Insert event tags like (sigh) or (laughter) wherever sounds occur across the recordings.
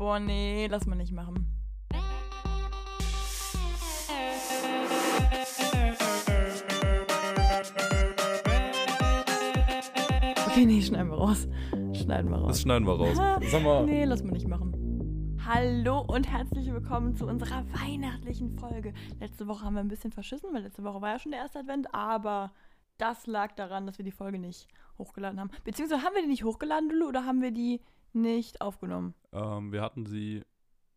Boah, nee, lass mal nicht machen. Okay, nee, schneiden wir raus. Schneiden wir raus. Das schneiden wir raus. Sag mal. Nee, lass mal nicht machen. Hallo und herzlich willkommen zu unserer weihnachtlichen Folge. Letzte Woche haben wir ein bisschen verschissen, weil letzte Woche war ja schon der erste Advent, aber das lag daran, dass wir die Folge nicht hochgeladen haben. Beziehungsweise haben wir die nicht hochgeladen, Lulu, oder haben wir die nicht aufgenommen? Ähm, wir hatten sie.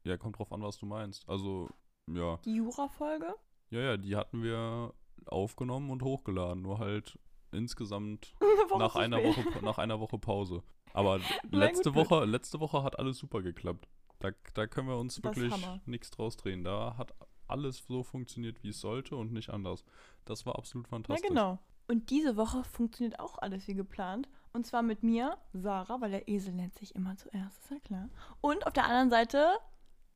Ja, kommt drauf an, was du meinst. Also, ja. Die Jura-Folge? Ja, ja, die hatten wir aufgenommen und hochgeladen. Nur halt insgesamt (laughs) nach einer. Woche, nach einer Woche Pause. Aber (laughs) letzte gut, Woche, letzte Woche hat alles super geklappt. Da, da können wir uns Das wirklich nichts draus drehen. Da hat alles so funktioniert, wie es sollte und nicht anders. Das war absolut Ja, fantastisch. genau. Und diese Woche funktioniert auch alles wie geplant. Und zwar mit mir, Sarah, weil der Esel nennt sich immer zuerst, ist ja klar. Und auf der anderen Seite,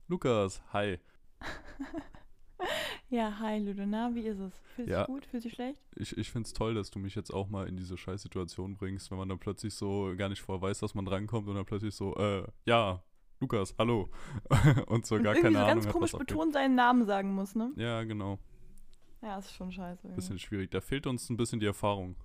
Lukas, hi. (laughs) ja, hi Ludona, wie ist es? Fühlt Ja. sich gut? Fühlt sich schlecht? Ich, ich finde es toll, dass du mich jetzt auch mal in diese Scheißsituation bringst, wenn man dann plötzlich so gar nicht vorher weiß, dass man drankommt und dann plötzlich so, äh, ja, Lukas, hallo. (laughs) und so Und gar keine so Ahnung ganz komisch betont seinen Namen sagen muss, ne? Ja, genau. Ja, ist schon scheiße. irgendwie. Bisschen schwierig. Da fehlt uns ein bisschen die Erfahrung.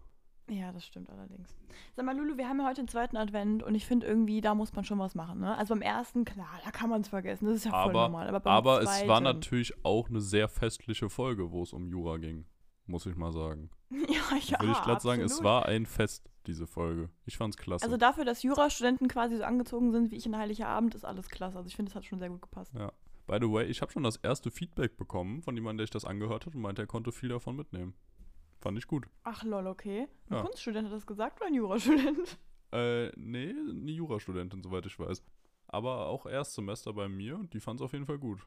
Ja, das stimmt allerdings. Sag mal, Lulu, wir haben ja heute den zweiten Advent und ich finde irgendwie, da muss man schon was machen, ne? Also beim ersten, klar, da kann man es vergessen, das ist ja voll Aber, normal. Aber, beim aber es zweiten, war natürlich auch eine sehr festliche Folge, wo es um Jura ging. Muss ich mal sagen. (laughs) ja, ja, Würde ich glatt sagen, es war ein Fest, diese Folge. Ich fand's klasse. Also dafür, dass Jurastudenten quasi so angezogen sind wie ich in Heiliger Abend, ist alles klasse. Also ich finde, das hat schon sehr gut gepasst. ja. By the way, ich habe schon das erste Feedback bekommen von jemandem, der sich das angehört hat und meinte, er konnte viel davon mitnehmen. Fand ich gut. Ach lol, okay. Ein Ja. Kunststudent hat das gesagt oder ein Jurastudent? (laughs) Äh, nee, eine Jurastudentin, soweit ich weiß. Aber auch Erstsemester bei mir und die fand es auf jeden Fall gut.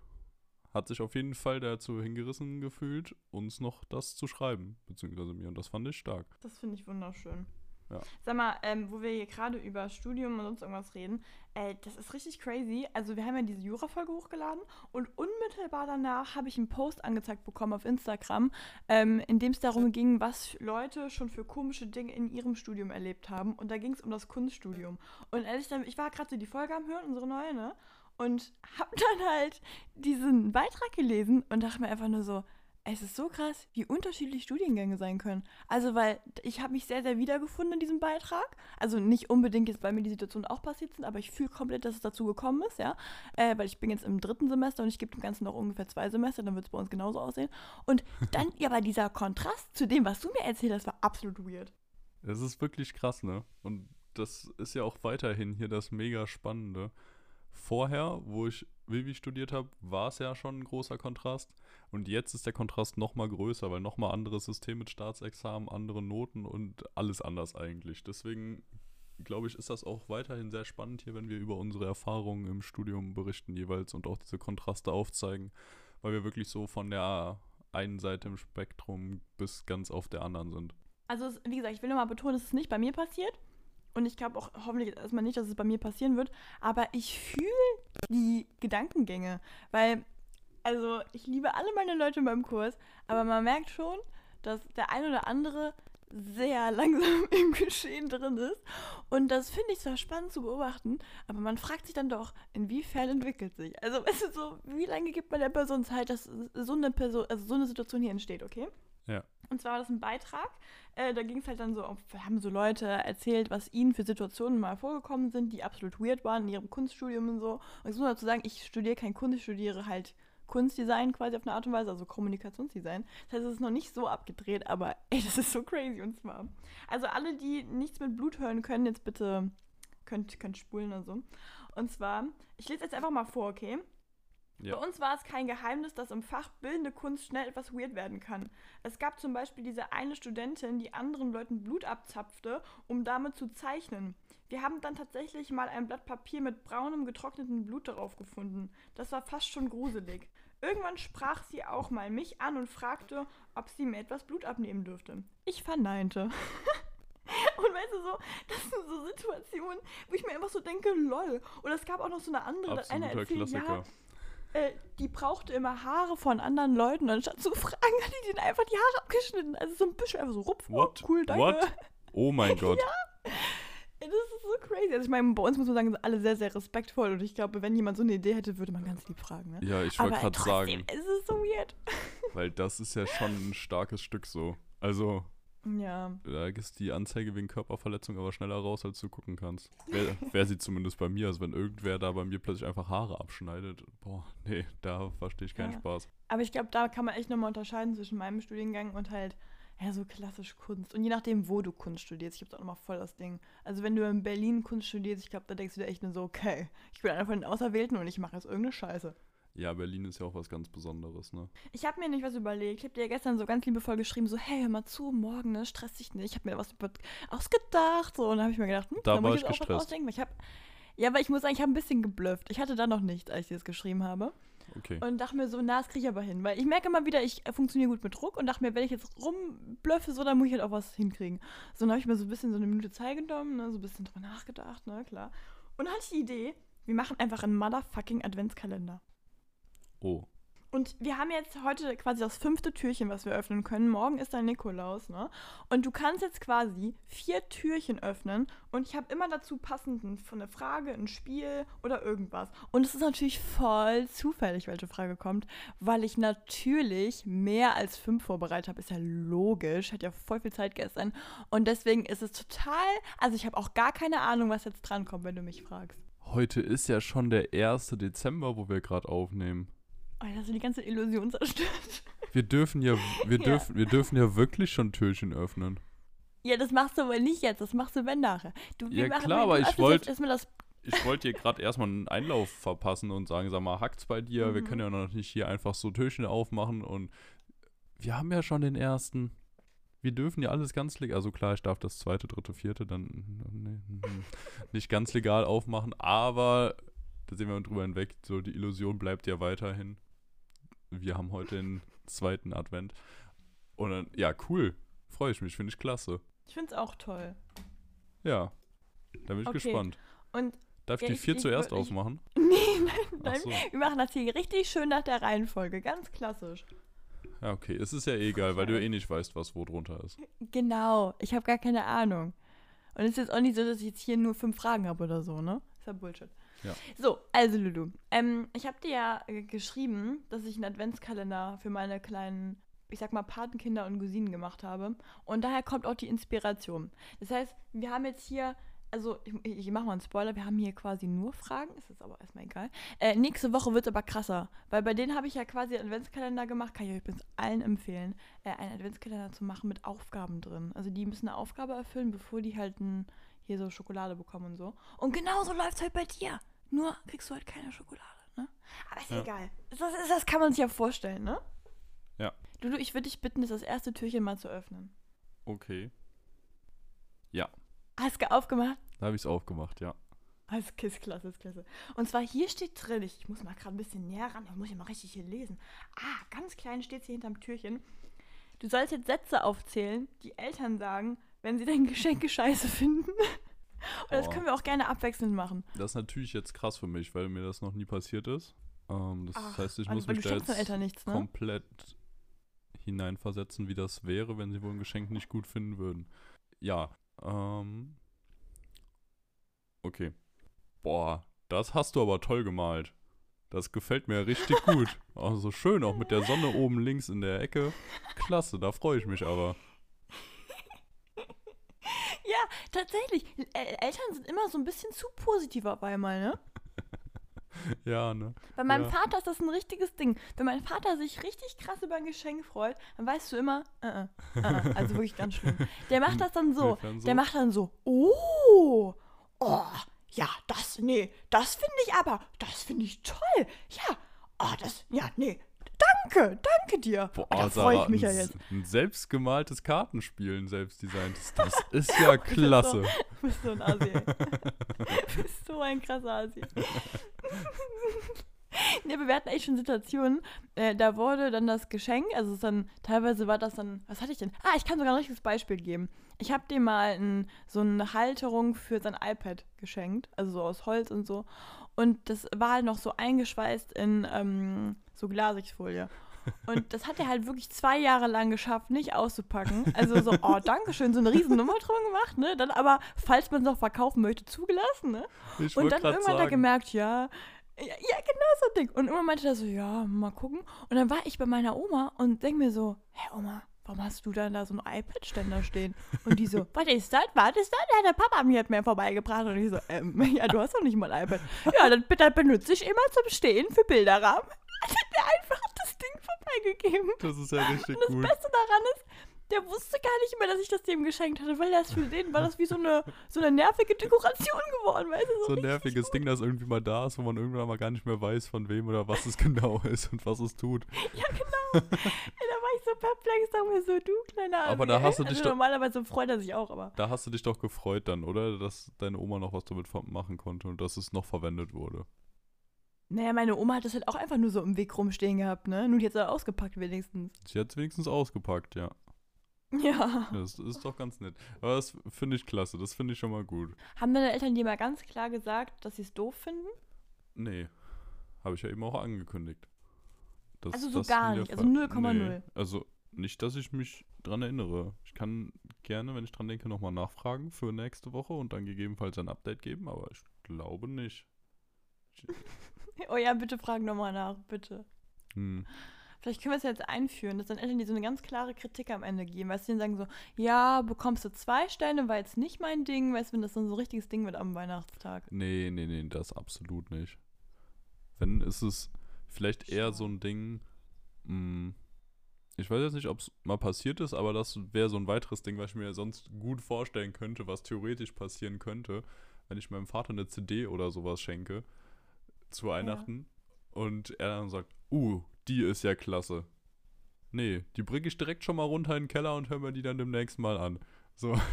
Hat sich auf jeden Fall dazu hingerissen gefühlt, uns noch das zu schreiben, beziehungsweise mir. Und das fand ich stark. Das finde ich wunderschön. Ja. Sag mal, ähm, wo wir hier gerade über Studium und sonst irgendwas reden, äh, das ist richtig crazy. Also wir haben ja diese Jura-Folge hochgeladen und unmittelbar danach habe ich einen Post angezeigt bekommen auf Instagram, ähm, in dem es darum ging, was Leute schon für komische Dinge in ihrem Studium erlebt haben. Und da ging es um das Kunststudium. Und ehrlich, gesagt, ich war gerade so die Folge am Hören, unsere neue, ne? Und habe (laughs) dann halt diesen Beitrag gelesen und dachte mir einfach nur so, es ist so krass, wie unterschiedlich Studiengänge sein können. Also, weil ich habe mich sehr, sehr wiedergefunden in diesem Beitrag. Also nicht unbedingt jetzt, weil mir die Situationen auch passiert sind, aber ich fühle komplett, dass es dazu gekommen ist, ja. Äh, weil ich bin jetzt im dritten Semester und ich gebe dem Ganzen noch ungefähr zwei Semester, dann wird es bei uns genauso aussehen. Und dann, (laughs) ja, aber dieser Kontrast zu dem, was du mir erzählt hast, war absolut weird. Es ist wirklich krass, ne? Und das ist ja auch weiterhin hier das mega Spannende. Vorher, wo ich Vivi studiert habe, war es ja schon ein großer Kontrast. Und jetzt ist der Kontrast noch mal größer, weil noch mal anderes System mit Staatsexamen, andere Noten und alles anders eigentlich. Deswegen glaube ich, ist das auch weiterhin sehr spannend hier, wenn wir über unsere Erfahrungen im Studium berichten jeweils und auch diese Kontraste aufzeigen, weil wir wirklich so von der einen Seite im Spektrum bis ganz auf der anderen sind. Also, wie gesagt, ich will nochmal betonen, es ist nicht bei mir passiert. Und ich glaube auch hoffentlich erstmal nicht, dass es bei mir passieren wird. Aber ich fühle die Gedankengänge. Weil, also, ich liebe alle meine Leute in meinem Kurs. Aber man merkt schon, dass der ein oder andere sehr (laughs) langsam im Geschehen drin ist. Und das finde ich zwar spannend zu beobachten, aber man fragt sich dann doch, inwiefern entwickelt sich. Also, (laughs) weißt du, so, wie lange gibt man der Person Zeit, dass so eine Person, also so eine Situation hier entsteht, okay? Ja. Und zwar war das ein Beitrag. Äh, da ging es halt dann so, haben so Leute erzählt, was ihnen für Situationen mal vorgekommen sind, die absolut weird waren in ihrem Kunststudium und so. Und ich muss dazu sagen, ich studiere kein Kunst, ich studiere halt Kunstdesign quasi auf eine Art und Weise, also Kommunikationsdesign. Das heißt, es ist noch nicht so abgedreht, aber (laughs) ey, das ist so crazy und zwar. Also alle, die nichts mit Blut hören können, jetzt bitte könnt, könnt spulen oder so. Und zwar, ich lese jetzt einfach mal vor, okay? Ja. Bei uns war es kein Geheimnis, dass im Fach bildende Kunst schnell etwas weird werden kann. Es gab zum Beispiel diese eine Studentin, die anderen Leuten Blut abzapfte, um damit zu zeichnen. Wir haben dann tatsächlich mal ein Blatt Papier mit braunem, getrocknetem Blut darauf gefunden. Das war fast schon gruselig. Irgendwann sprach sie auch mal mich an und fragte, ob sie mir etwas Blut abnehmen dürfte. Ich verneinte. (laughs) Und weißt du so, das sind so Situationen, wo ich mir einfach so denke, lol. Und es gab auch noch so eine andere, dass einer Absoluter erzählt, ja, Klassiker. Äh, die brauchte immer Haare von anderen Leuten. Anstatt zu fragen, (laughs) hat die denen einfach die Haare abgeschnitten. Also so ein bisschen einfach so rupf. What? Oh, cool, danke. What? Oh mein (laughs) Gott. Das ist so crazy. Also ich meine, bei uns muss man sagen, sind alle sehr, sehr respektvoll. Und ich glaube, wenn jemand so eine Idee hätte, würde man ganz lieb fragen. Ne? Ja, ich wollte gerade sagen, es ist so weird. weil das ist ja schon ein starkes Stück so. Also, Ja. da ist die Anzeige wegen Körperverletzung aber schneller raus, als du gucken kannst. Wäre wär sie zumindest bei mir. Also, wenn irgendwer da bei mir plötzlich einfach Haare abschneidet, boah, nee, da verstehe ich keinen Ja. Spaß. Aber ich glaube, da kann man echt nochmal unterscheiden zwischen meinem Studiengang und halt, ja, so klassisch Kunst. Und je nachdem, wo du Kunst studierst, ich habe da auch nochmal voll das Ding. Also wenn du in Berlin Kunst studierst, ich glaube, da denkst du dir echt nur so, okay, ich bin einer von den Auserwählten und ich mache jetzt irgendeine Scheiße. Ja, Berlin ist ja auch was ganz Besonderes, ne? Ich habe mir nicht was überlegt. Ich habe dir ja gestern so ganz liebevoll geschrieben, so, hey, hör mal zu, morgen, ne, stress dich nicht. Ich habe mir was ausgedacht. So, und dann habe ich mir gedacht, hm, Da muss war ich ich jetzt auch was gestresst. ausdenken. Ich hab, ja, aber ich muss sagen, ich habe ein bisschen geblufft. Ich hatte da noch nichts, als ich das geschrieben habe. Okay. Und dachte mir so, na, das kriege ich aber hin. Weil ich merke immer wieder, ich äh, funktioniere gut mit Druck und dachte mir, wenn ich jetzt rumblöffe, so, dann muss ich halt auch was hinkriegen. So, dann habe ich mir so ein bisschen so eine Minute Zeit genommen, ne, so ein bisschen drüber nachgedacht, ne, klar. Und dann hatte ich die Idee, wir machen einfach einen motherfucking Adventskalender. Oh. Und wir haben jetzt heute quasi das fünfte Türchen, was wir öffnen können. Morgen ist dann Nikolaus, ne? Und du kannst jetzt quasi vier Türchen öffnen und ich habe immer dazu passend von eine Frage, ein Spiel oder irgendwas. Und es ist natürlich voll zufällig, welche Frage kommt, weil ich natürlich mehr als fünf vorbereitet habe. Ist ja logisch, hat ja voll viel Zeit gestern. Und deswegen ist es total, also ich habe auch gar keine Ahnung, was jetzt drankommt, wenn du mich fragst. Heute ist ja schon der 1. Dezember, wo wir gerade aufnehmen. Oh, hast du die ganze Illusion zerstört. Wir dürfen ja, wir (laughs) Ja. dürfen, wir dürfen ja wirklich schon Türchen öffnen. Ja, das machst du aber nicht jetzt, das machst du wenn nachher. Du, wir Ja, machen- klar, aber ich öffnest wollt- jetzt Erstmal das. Ich wollte hier gerade erstmal einen Einlauf verpassen und sagen, sag mal, hackt's bei dir? Wir Mhm. können ja noch nicht hier einfach so Türchen aufmachen und wir haben ja schon den ersten. Wir dürfen ja alles ganz legal, also klar, ich darf das zweite, dritte, vierte dann nee, hm, nicht ganz legal aufmachen, aber da sehen wir drüber hinweg, so die Illusion bleibt ja weiterhin. Wir haben heute den zweiten Advent. Und dann, ja, cool. Freue ich mich, finde ich klasse. Ich finde es auch toll. Ja. Da bin ich Okay. gespannt. Und Darf ich Ja, die ich- vier ich zuerst ich- aufmachen? (laughs) nee, nein, nein. so. Wir machen das hier richtig schön nach der Reihenfolge. Ganz klassisch. Ja, okay. Es ist ja eh egal, weil du ja eh nicht weißt, was wo drunter ist. Genau. Ich habe gar keine Ahnung. Und es ist jetzt auch nicht so, dass ich jetzt hier nur fünf Fragen habe oder so, ne? Ist ja Bullshit. Ja. So, also Lulu. Ähm, ich habe dir ja geschrieben, dass ich einen Adventskalender für meine kleinen, ich sag mal, Patenkinder und Cousinen gemacht habe. Und daher kommt auch die Inspiration. Das heißt, wir haben jetzt hier, also ich, ich mache mal einen Spoiler, wir haben hier quasi nur Fragen, ist jetzt aber erstmal egal. Äh, nächste Woche wird es aber krasser, weil bei denen habe ich ja quasi einen Adventskalender gemacht, kann ich euch übrigens allen empfehlen, äh, einen Adventskalender zu machen mit Aufgaben drin. Also die müssen eine Aufgabe erfüllen, bevor die halt ein, hier so Schokolade bekommen und so. Und genauso läuft es halt bei dir. Nur kriegst du halt keine Schokolade, ne? Aber ist Ja. egal. Das, das, das kann man sich ja vorstellen, ne? Ja. Lulu, ich würde dich bitten, das erste Türchen mal zu öffnen. Okay. Hast du aufgemacht? Da habe ich es aufgemacht, ja. Ah, ist, ist klasse, ist klasse. Und zwar hier steht drin, ich, ich muss mal gerade ein bisschen näher ran, ich muss ja mal richtig hier lesen. Ah, ganz klein steht hier hinterm Türchen. Du sollst jetzt Sätze aufzählen, die Eltern sagen, wenn sie dein Geschenke (laughs) scheiße finden. Und das Oh. können wir auch gerne abwechselnd machen. Das ist natürlich jetzt krass für mich, weil mir das noch nie passiert ist. Ähm, das Ach, heißt, ich muss mich da jetzt nichts, ne? komplett hineinversetzen, wie das wäre, wenn sie wohl ein Geschenk nicht gut finden würden. Ja, ähm. Okay. Boah, das hast du aber toll gemalt. Das gefällt mir richtig gut. (laughs) Also schön, auch mit der Sonne oben links in der Ecke. Klasse, da freue ich mich aber. Ja, tatsächlich. Ä- Eltern sind immer so ein bisschen zu positiv auf einmal, ne? (laughs) Ja, ne? Bei meinem Ja. Vater ist das ein richtiges Ding. Wenn mein Vater sich richtig krass über ein Geschenk freut, dann weißt du immer, äh, äh, äh, äh, also wirklich ganz schlimm. Der macht das dann (laughs) so. Der macht dann so, oh, oh, ja, das, nee, das finde ich aber, das finde ich toll. Ja, oh, das, ja, nee, danke, danke dir. Boah, oh, da freue ich mich ja jetzt. ein selbstgemaltes Kartenspiel, ein selbstdesigntes. Das ist ja (laughs) klasse. Du bist so ein Asi. (laughs) bist so ein krasser Asi. (laughs) (laughs) Wir hatten echt schon Situationen, äh, da wurde dann das Geschenk, also dann, teilweise war das dann, was hatte ich denn? Ah, ich kann sogar ein richtiges Beispiel geben. Ich habe dem mal ein, so eine Halterung für sein iPad geschenkt, also so aus Holz und so. Und das war halt noch so eingeschweißt in ähm, so Glasigfolie. Und das hat er halt wirklich zwei Jahre lang geschafft, nicht auszupacken. Also so, oh, danke schön, so eine riesen Nummer drum gemacht, ne? Dann aber, falls man es noch verkaufen möchte, zugelassen, ne? Ich Und dann irgendwann hat er sagen, gemerkt, ja, ja, ja, genau so ein Ding. Und irgendwann meinte er so, ja, mal gucken. Und dann war ich bei meiner Oma und denk mir so, hä Oma, warum hast du dann da so einen iPad-Ständer stehen? Und die so, (laughs) was ist das? Was ist das? Ja, der Papa mir hat mir vorbeigebracht. Und ich so, ähm, ja, du hast doch nicht mal ein iPad. Ja, dann, dann benutze ich immer zum Stehen für Bilderrahmen. (laughs) Hat der einfach das Ding vorbeigegeben. das ist ja richtig Und das gut. Beste daran ist, der wusste gar nicht mehr, dass ich das dem geschenkt hatte, weil das für den war das wie so eine, so eine nervige Dekoration geworden, weißt du? So ein richtig nerviges Ding, das irgendwie mal da ist, wo man irgendwann mal gar nicht mehr weiß, von wem oder was es (laughs) genau ist und was es tut. Ja, genau. (laughs) ja, da war ich so perplex, sag mir so, du kleiner Aber da hast du ey. dich also doch- Normalerweise freut er sich auch, aber. Da hast du dich doch gefreut dann, oder? Dass deine Oma noch was damit machen konnte und dass es noch verwendet wurde. Naja, meine Oma hat das halt auch einfach nur so im Weg rumstehen gehabt, ne? Nur die hat es ausgepackt wenigstens. Sie hat es wenigstens ausgepackt, ja. Ja. Das ist doch ganz nett. Aber das finde ich klasse, das finde ich schon mal gut. Haben deine Eltern dir mal ganz klar gesagt, dass sie es doof finden? Nee, habe ich ja eben auch angekündigt. Dass Also so das gar nicht, also Fa- 0,0. Nee, also nicht, dass ich mich dran erinnere. Ich kann gerne, wenn ich dran denke, nochmal nachfragen für nächste Woche und dann gegebenenfalls ein Update geben, aber ich glaube nicht. (laughs) Ich, Oh ja, bitte frag nochmal nach, bitte. hm. Vielleicht können wir es ja jetzt einführen, dass dann Eltern dir so eine ganz klare Kritik am Ende geben. Weißt du, die dann sagen so, ja, bekommst du zwei Sterne, war jetzt nicht mein Ding. Weißt du, wenn das dann so ein richtiges Ding wird am Weihnachtstag. Nee, nee, nee, das absolut nicht. Wenn ist es vielleicht eher so ein Ding, mh, ich weiß jetzt nicht, ob es mal passiert ist, aber das wäre so ein weiteres Ding, was ich mir sonst gut vorstellen könnte, was theoretisch passieren könnte, wenn ich meinem Vater eine CD oder sowas schenke zu Weihnachten und er dann sagt, uh, die ist ja klasse. Nee, die bringe ich direkt schon mal runter in den Keller und höre mir die dann demnächst mal an. So. (laughs)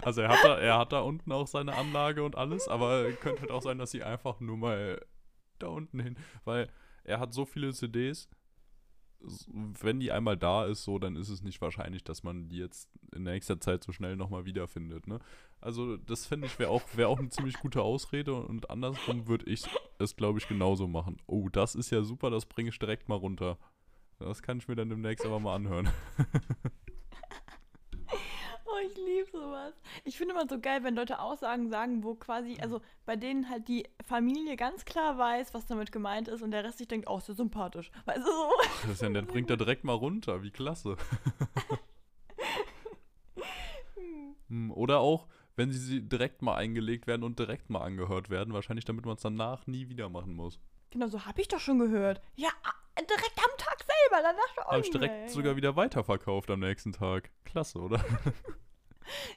Also er hat, da, er hat da unten auch seine Anlage und alles, aber könnte halt auch sein, dass sie einfach nur mal da unten hin, weil er hat so viele CDs, wenn die einmal da ist, so, dann ist es nicht wahrscheinlich, dass man die jetzt in nächster Zeit so schnell nochmal wiederfindet, ne? Also das finde ich wäre auch, wär auch eine ziemlich gute Ausrede und andersrum würde ich es, glaube ich, genauso machen. Oh, das ist ja super, das bringe ich direkt mal runter. Das kann ich mir dann demnächst aber mal anhören. (laughs) Oh, ich liebe sowas. Ich finde immer so geil, wenn Leute Aussagen sagen, wo quasi, also bei denen halt die Familie ganz klar weiß, was damit gemeint ist und der Rest sich denkt, oh, ist ja sympathisch. Weißt du so? (laughs) Das ist ja nett, bringt er direkt mal runter, wie klasse. (laughs) Hm, Oder auch, wenn sie, sie direkt mal eingelegt werden und direkt mal angehört werden, wahrscheinlich damit man es danach nie wieder machen muss. Genau, so habe ich doch schon gehört. Ja, direkt am Tag selber, danach doch auch Habe ich nicht direkt mehr. sogar wieder weiterverkauft am nächsten Tag. Klasse, oder? (laughs)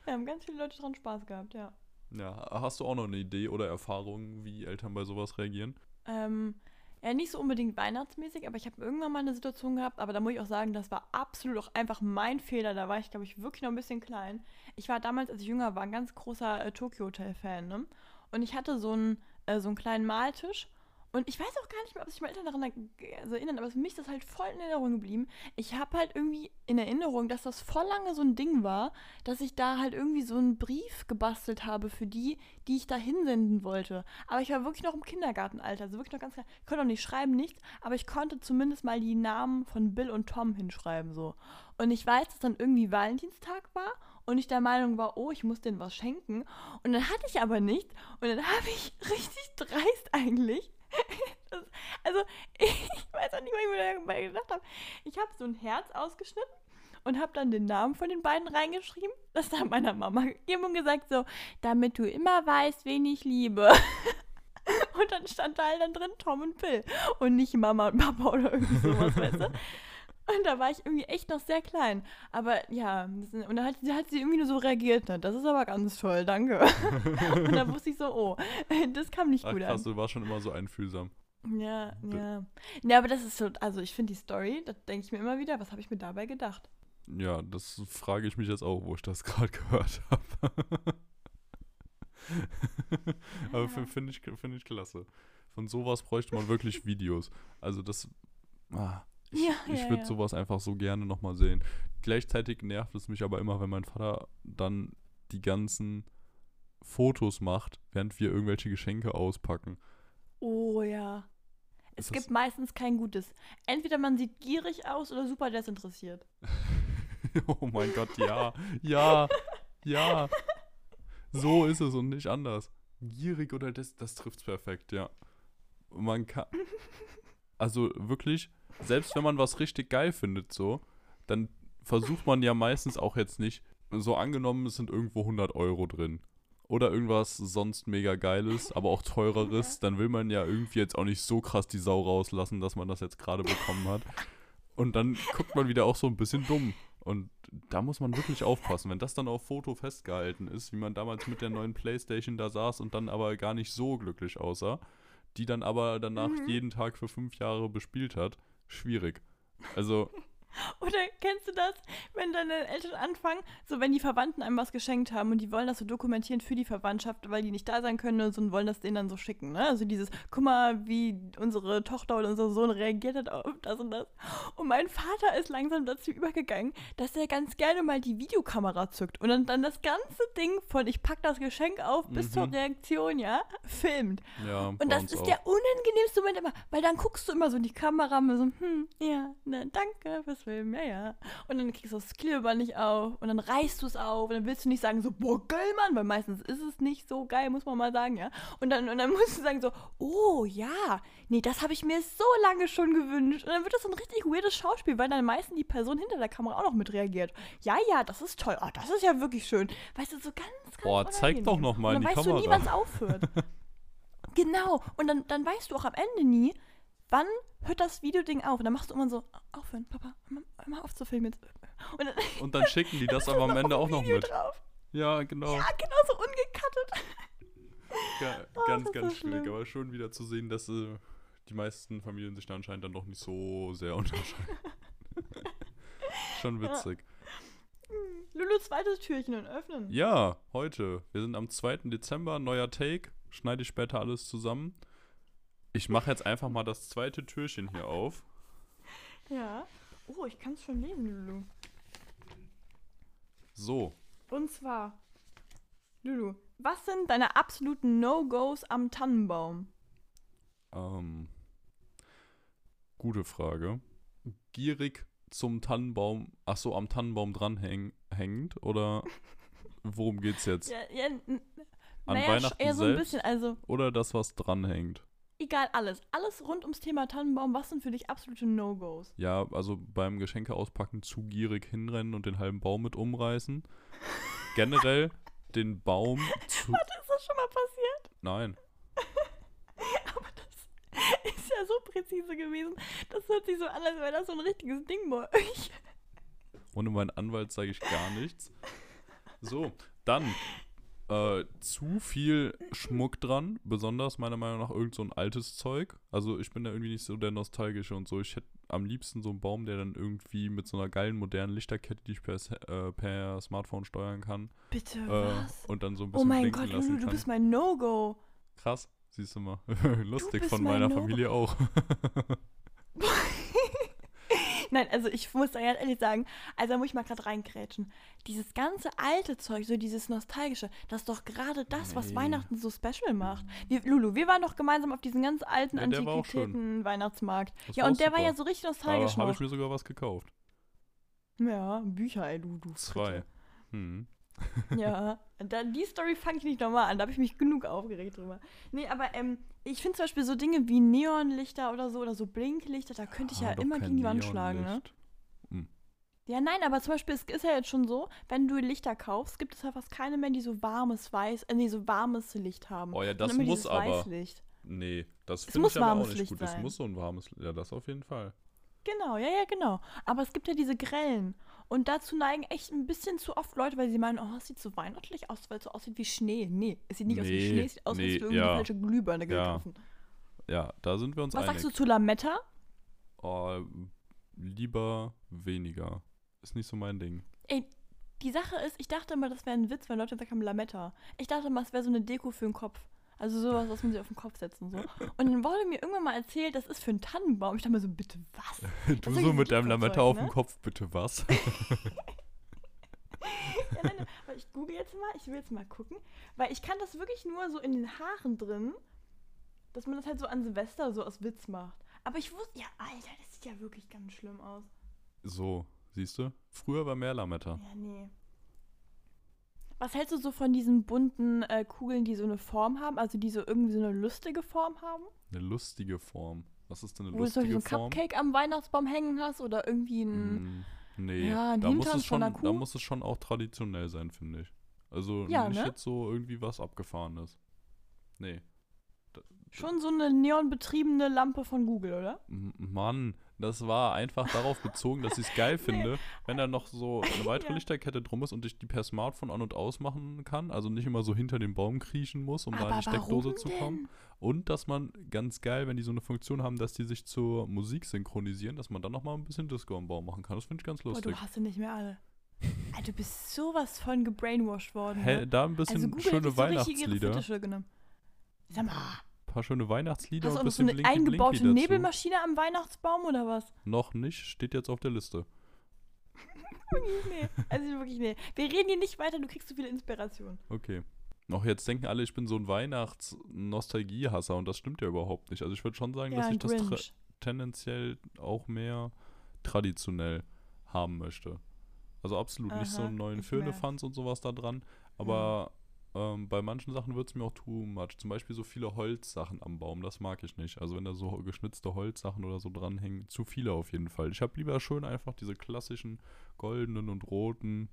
Ja, haben ganz viele Leute dran Spaß gehabt, ja. Ja, hast du auch noch eine Idee oder Erfahrung, wie Eltern bei sowas reagieren? Ähm, ja, nicht so unbedingt weihnachtsmäßig, aber ich habe irgendwann mal eine Situation gehabt, aber da muss ich auch sagen, das war absolut auch einfach mein Fehler. Da war ich, glaube ich, wirklich noch ein bisschen klein. Ich war damals, als ich jünger war, ein ganz großer äh, Tokyo Hotel-Fan, ne? Und ich hatte so einen, äh, so einen kleinen Maltisch. Und ich weiß auch gar nicht mehr, ob sich meine Eltern daran also erinnern, aber für mich ist das halt voll in Erinnerung geblieben. Ich habe halt irgendwie in Erinnerung, dass das voll lange so ein Ding war, dass ich da halt irgendwie so einen Brief gebastelt habe für die, die ich da hinsenden wollte. Aber ich war wirklich noch im Kindergartenalter, also wirklich noch ganz klein. Ich konnte auch nicht schreiben, nichts, aber ich konnte zumindest mal die Namen von Bill und Tom hinschreiben, so. Und ich weiß, dass dann irgendwie Valentinstag war und ich der Meinung war, oh, ich muss denen was schenken. Und dann hatte ich aber nichts und dann (laughs) habe ich richtig dreist eigentlich. (laughs) Das, also, (laughs) ich weiß auch nicht, was ich mir dabei gedacht habe. Ich habe so ein Herz ausgeschnitten und habe dann den Namen von den beiden reingeschrieben, das dann meiner Mama gegeben und gesagt so, damit du immer weißt, wen ich liebe. (laughs) Und dann stand da halt dann drin Tom und Bill und nicht Mama und Papa oder irgendwie sowas, weißt du? Und da war ich irgendwie echt noch sehr klein. Aber ja, das- und dann hat, sie- hat sie irgendwie nur so reagiert. Ne? Das ist aber ganz toll, danke. (laughs) und dann wusste ich so, oh, (laughs) das kam nicht Ach gut krass, an. du warst schon immer so einfühlsam. Ja, Be- ja. Ja, aber das ist so, also ich finde die Story, da denke ich mir immer wieder, was habe ich mir dabei gedacht? Ja, das frage ich mich jetzt auch, wo ich das (laughs) gerade gehört habe. Aber finde ich, find ich klasse. Von sowas bräuchte man wirklich Videos. Also das. Ah, ich Ja, ich ja, würde ja. sowas einfach so gerne nochmal sehen. Gleichzeitig nervt es mich aber immer, wenn mein Vater dann die ganzen Fotos macht, während wir irgendwelche Geschenke auspacken. Oh ja. Es Ist gibt das- meistens kein Gutes. Entweder man sieht gierig aus oder super desinteressiert. (laughs) oh mein Gott, ja. Ja. Ja. So ist es und nicht anders. Gierig oder das, das trifft's perfekt, ja. Man kann. (laughs) Also wirklich, selbst wenn man was richtig geil findet, so, dann versucht man ja meistens auch jetzt nicht, so angenommen, es sind irgendwo 100 Euro drin. Oder irgendwas sonst mega geiles, aber auch teureres, dann will man ja irgendwie jetzt auch nicht so krass die Sau rauslassen, dass man das jetzt gerade bekommen hat. Und dann guckt man wieder auch so ein bisschen dumm. Und da muss man wirklich aufpassen, wenn das dann auf Foto festgehalten ist, wie man damals mit der neuen Playstation da saß und dann aber gar nicht so glücklich aussah, die dann aber danach Mhm. jeden Tag für fünf Jahre bespielt hat. Schwierig. Also, Oder kennst du das, wenn deine Eltern anfangen, so wenn die Verwandten einem was geschenkt haben und die wollen das so dokumentieren für die Verwandtschaft, weil die nicht da sein können und, so, und wollen das denen dann so schicken, ne? Also dieses, guck mal, wie unsere Tochter oder unser Sohn reagiert hat auf das und das. Und mein Vater ist langsam dazu übergegangen, dass er ganz gerne mal die Videokamera zückt und dann, dann das ganze Ding von ich pack das Geschenk auf bis Mhm. zur Reaktion, ja, filmt. ja. Und das ist auch. der unangenehmste Moment immer, weil dann guckst du immer so in die Kamera und so, hm, ja, ne, danke fürs Filmen, ja, ja. Und dann kriegst du das Klebeband nicht auf und dann reißt du es auf und dann willst du nicht sagen so, boah, geil, Mann, weil meistens ist es nicht so geil, muss man mal sagen, ja. Und dann, und dann (laughs) musst du sagen so, oh, ja, nee, das habe ich mir so lange schon gewünscht. Und dann wird das so ein richtig weirdes Schauspiel, weil dann meistens die Person hinter der Kamera auch noch mit reagiert. Ja, ja, das ist toll, oh, das ist ja wirklich schön. Weißt du, so ganz, ganz Boah, zeig doch unangenehm. noch mal und in dann die weißt du nie, Kamera. wann es aufhört. (laughs) Genau. Und dann, dann weißt du auch am Ende nie, wann hört das Videoding auf. Und dann machst du immer so, aufhören, Papa, mal auf zu filmen jetzt. Und dann (laughs) Und dann schicken die das aber am Ende auch noch Video mit. drauf. Ja, genau. Ja, genau so ungecuttet. (laughs) Ga Oh, ganz, ganz so schwierig. Aber schon wieder zu sehen, dass äh, die meisten Familien sich da anscheinend dann doch nicht so sehr unterscheiden. (laughs) schon Ja. witzig. Lulu, zweites Türchen und öffnen. Ja, heute. Wir sind am 2. Dezember, neuer Take. Schneide ich später alles zusammen. Ich mache jetzt einfach mal das zweite Türchen hier auf. Ja. Oh, ich kann es schon lesen, Lulu. So, Und zwar, Lulu, was sind deine absoluten No-Gos am Tannenbaum? ähm, gute Frage. Gierig zum Tannenbaum, ach so, am Tannenbaum dranhängend oder worum geht's jetzt? Ja, ja, n- An naja, Weihnachten eher so ein selbst? bisschen, also Oder das, was dranhängt? Egal alles. Alles rund ums Thema Tannenbaum, was sind für dich absolute No-Gos? Ja, also beim Geschenke auspacken zu gierig hinrennen und den halben Baum mit umreißen. Generell den Baum zu. Ist das schon mal passiert? Nein. (laughs) Aber das ist ja so präzise gewesen. Das hört sich so an, als wäre das so ein richtiges Ding bei euch. Ohne meinen Anwalt sage ich gar nichts. So, dann äh, zu viel Schmuck dran, besonders meiner Meinung nach irgend so ein altes Zeug. Also ich bin da irgendwie nicht so der Nostalgische und so. Ich hätte am liebsten so einen Baum, der dann irgendwie mit so einer geilen modernen Lichterkette, die ich per, äh, per Smartphone steuern kann, Bitte, äh, was? und dann so ein Oh bisschen mein blinken Gott, Lulu, du bist mein No-Go. Krass, siehst du mal. (laughs) Lustig bist von mein meiner No-Go. Familie auch. (laughs) (laughs) Nein, also ich muss da ganz ehrlich sagen, also da muss ich mal gerade reinkrätschen. Dieses ganze alte Zeug, so dieses Nostalgische, das ist doch gerade das, was Nee. Weihnachten so special macht. Wir, Lulu, wir waren doch gemeinsam auf diesem ganz alten Ja, der war auch schön. Antiquitäten-Weihnachtsmarkt. Das Ja, war und auch der war super. ja so richtig nostalgisch habe noch. ich mir sogar was gekauft. Ja, Bücher, ey, du, du. Zwei. Hm. (laughs) Ja, da, die Story fange ich nicht nochmal an, da habe ich mich genug aufgeregt drüber. Nee, aber ähm, ich finde zum Beispiel so Dinge wie Neonlichter oder so oder so Blinklichter, da könnte ich Ah, ja immer gegen die Wand schlagen, ne? Neonlicht. Ja, nein, aber zum Beispiel, es ist ja jetzt schon so, wenn du Lichter kaufst, gibt es ja fast keine mehr, die so warmes Weiß, äh, nee, so warmes Licht haben. Oh ja, das muss aber. Weißlicht. Nee, das Es finde muss ich aber auch nicht Licht gut. Es sein. muss so ein warmes Ja, das auf jeden Fall. Genau, ja, ja, genau. Aber es gibt ja diese grellen. Und dazu neigen echt ein bisschen zu oft Leute, weil sie meinen, oh, es sieht so weihnachtlich aus, weil es so aussieht wie Schnee. Nee, es sieht nicht aus wie Nee, Schnee, es sieht aus, als nee, du irgendwie ja. falsche Glühbirne Ja. gegriffen. Ja, da sind wir uns Was einig. sagst du zu Lametta? Oh, lieber weniger. Ist nicht so mein Ding. Ey, die Sache ist, ich dachte immer, das wäre ein Witz, wenn Leute gesagt haben Lametta. Ich dachte immer, es wäre so eine Deko für den Kopf. Also sowas, was man sich auf den Kopf setzt und so. Und dann wurde mir irgendwann mal erzählt, das ist für einen Tannenbaum. Ich dachte mir so, bitte was? (laughs) Du so mit deinem Lametta auf ne? dem Kopf, bitte was? (laughs) Ja, nein, ich google jetzt mal, ich will jetzt mal gucken. Weil ich kann das wirklich nur so in den Haaren drin, dass man das halt so an Silvester so aus Witz macht. Aber ich wusste, ja, Alter, das sieht ja wirklich ganz schlimm aus. So, siehst du? Früher war mehr Lametta. Ja, nee. Was hältst du so von diesen bunten äh, Kugeln, die so eine Form haben, also die so irgendwie so eine lustige Form haben? Eine lustige Form. Was ist denn eine Wo du so lustige ein Form? Cupcake am Weihnachtsbaum hängen hast oder irgendwie ein. Mm, nee, Ja, ein da, muss es schon, da muss es schon auch traditionell sein, finde ich. Also Ja, nicht ne? jetzt so irgendwie was Abgefahrenes. Nee. Schon so eine neonbetriebene Lampe von Google, oder? Mann, das war einfach darauf bezogen, dass ich es geil (laughs) finde, wenn da noch so eine (laughs) weitere Ja. Lichterkette drum ist und ich die per Smartphone an- und ausmachen kann. Also nicht immer so hinter den Baum kriechen muss, um da in Aber die Steckdose zu kommen. Und dass man ganz geil, wenn die so eine Funktion haben, dass die sich zur Musik synchronisieren, dass man dann nochmal ein bisschen Disco am Baum machen kann. Das finde ich ganz Boah, lustig. du hast sie nicht mehr alle. Alter, du bist sowas von gebrainwashed worden. Hä, ne? da ein bisschen also Google hätte schöne ich so Weihnachtslieder. Fittiche genommen. Sag mal, paar schöne Weihnachtslieder hast du und ein noch so bisschen eine Blinky Blinky eingebaute dazu. Nebelmaschine am Weihnachtsbaum oder was? Noch nicht, steht jetzt auf der Liste. (laughs) nee, also wirklich nee. Wir reden hier nicht weiter, du kriegst zu viel Inspiration. Okay. Auch jetzt denken alle, ich bin so ein Weihnachts-Nostalgie-Hasser und das stimmt ja überhaupt nicht. Also ich würde schon sagen, Ja, dass ich das Grinch. tendenziell auch mehr traditionell haben möchte. Also absolut nicht so Aha, einen neuen. Firlefanz und sowas da dran. Aber ähm, bei manchen Sachen wird es mir auch too much. Zum Beispiel so viele Holzsachen am Baum, das mag ich nicht. Also wenn da so geschnitzte Holzsachen oder so dranhängen, zu viele auf jeden Fall. Ich habe lieber schön einfach diese klassischen goldenen und roten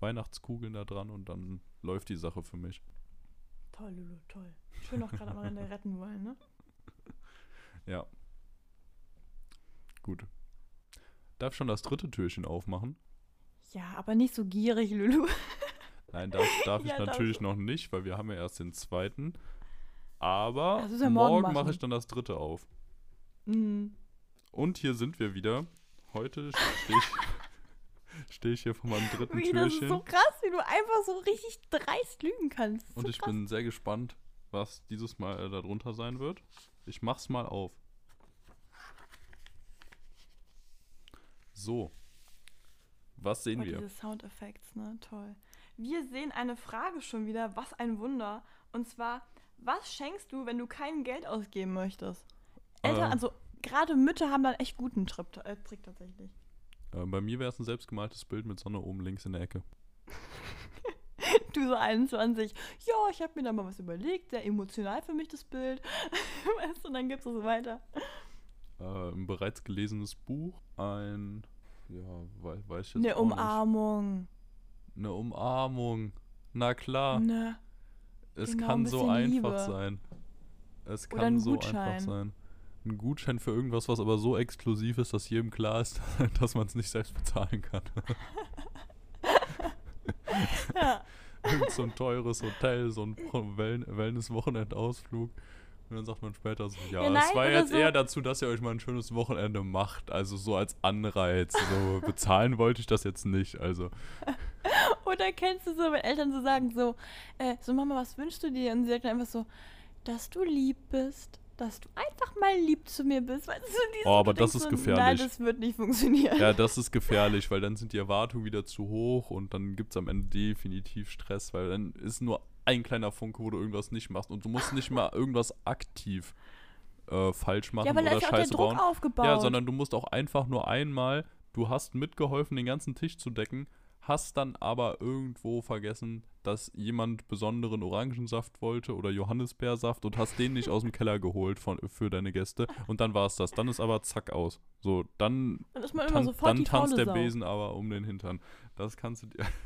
Weihnachtskugeln da dran und dann läuft die Sache für mich. Toll, Lulu, toll. Schön auch gerade am Ende retten wollen, ne? (laughs) Ja. Gut. Darf ich schon das dritte Türchen aufmachen? Ja, aber nicht so gierig, Lulu. (laughs) Nein, das darf (laughs) ich Ja, darfst natürlich noch nicht, weil wir haben ja erst den zweiten. Aber wir morgen morgen mache ich dann das dritte auf. Mhm. Und hier sind wir wieder. Heute (laughs) stehe ich, steh ich hier vor meinem dritten Wie, das ist Türchen. so krass, wie du einfach so richtig dreist lügen kannst. Und so ich krass. bin sehr gespannt, was dieses Mal äh, darunter sein wird. Ich mach's mal auf. So. Was sehen Boah, wir? diese Soundeffekte, ne? Toll. Wir sehen eine Frage schon wieder. Was ein Wunder. Und zwar, was schenkst du, wenn du kein Geld ausgeben möchtest? Eltern, Ähm. also gerade Mütter haben dann echt guten Trip, äh, Trick tatsächlich. Äh, bei mir wäre es ein selbstgemaltes Bild mit Sonne oben links in der Ecke. (laughs) Du so 21. Ja, ich habe mir da mal was überlegt. Sehr emotional für mich das Bild. (laughs) weißt du, und dann gibst du so weiter. Äh, ein bereits gelesenes Buch, ein, ja, wei weiß ich jetzt Eine auch nicht. Eine Umarmung. Na klar, Ne. es genau, kann ein so einfach Liebe. sein. Es kann ein so Gutschein. einfach sein. Ein Gutschein für irgendwas, was aber so exklusiv ist, dass jedem klar ist, (laughs) dass man es nicht selbst bezahlen kann. (laughs) Ja. Irgend so ein teures Hotel, so ein Wellness-Wochenendausflug. Und dann sagt man später so, ja, Ja, es war jetzt so- eher dazu, dass ihr euch mal ein schönes Wochenende macht. Also so als Anreiz. So bezahlen wollte ich das jetzt nicht. Also Oder kennst du so, wenn Eltern so sagen, so, äh, so Mama, was wünschst du dir? Und sie sagt dann einfach so, dass du lieb bist, dass du einfach mal lieb zu mir bist. Weißt du, Oh, aber das ist so, gefährlich. Nein, das wird nicht funktionieren. Ja, das ist gefährlich, weil dann sind die Erwartungen wieder zu hoch und dann gibt es am Ende definitiv Stress, weil dann ist nur ein kleiner Funke, wo du irgendwas nicht machst und du musst nicht mal irgendwas aktiv äh, falsch machen Ja, weil da oder ist ja auch der Scheiße Druck bauen. aufgebaut. Ja, sondern du musst auch einfach nur einmal, du hast mitgeholfen, den ganzen Tisch zu decken, hast dann aber irgendwo vergessen, dass jemand besonderen Orangensaft wollte oder Johannisbeersaft und hast den nicht aus dem Keller geholt von, für deine Gäste und dann war es das. Dann ist aber zack aus. So, dann dann ist man immer Tan dann tanzt der Sau. Besen aber um den Hintern. Das kannst du dir. (laughs)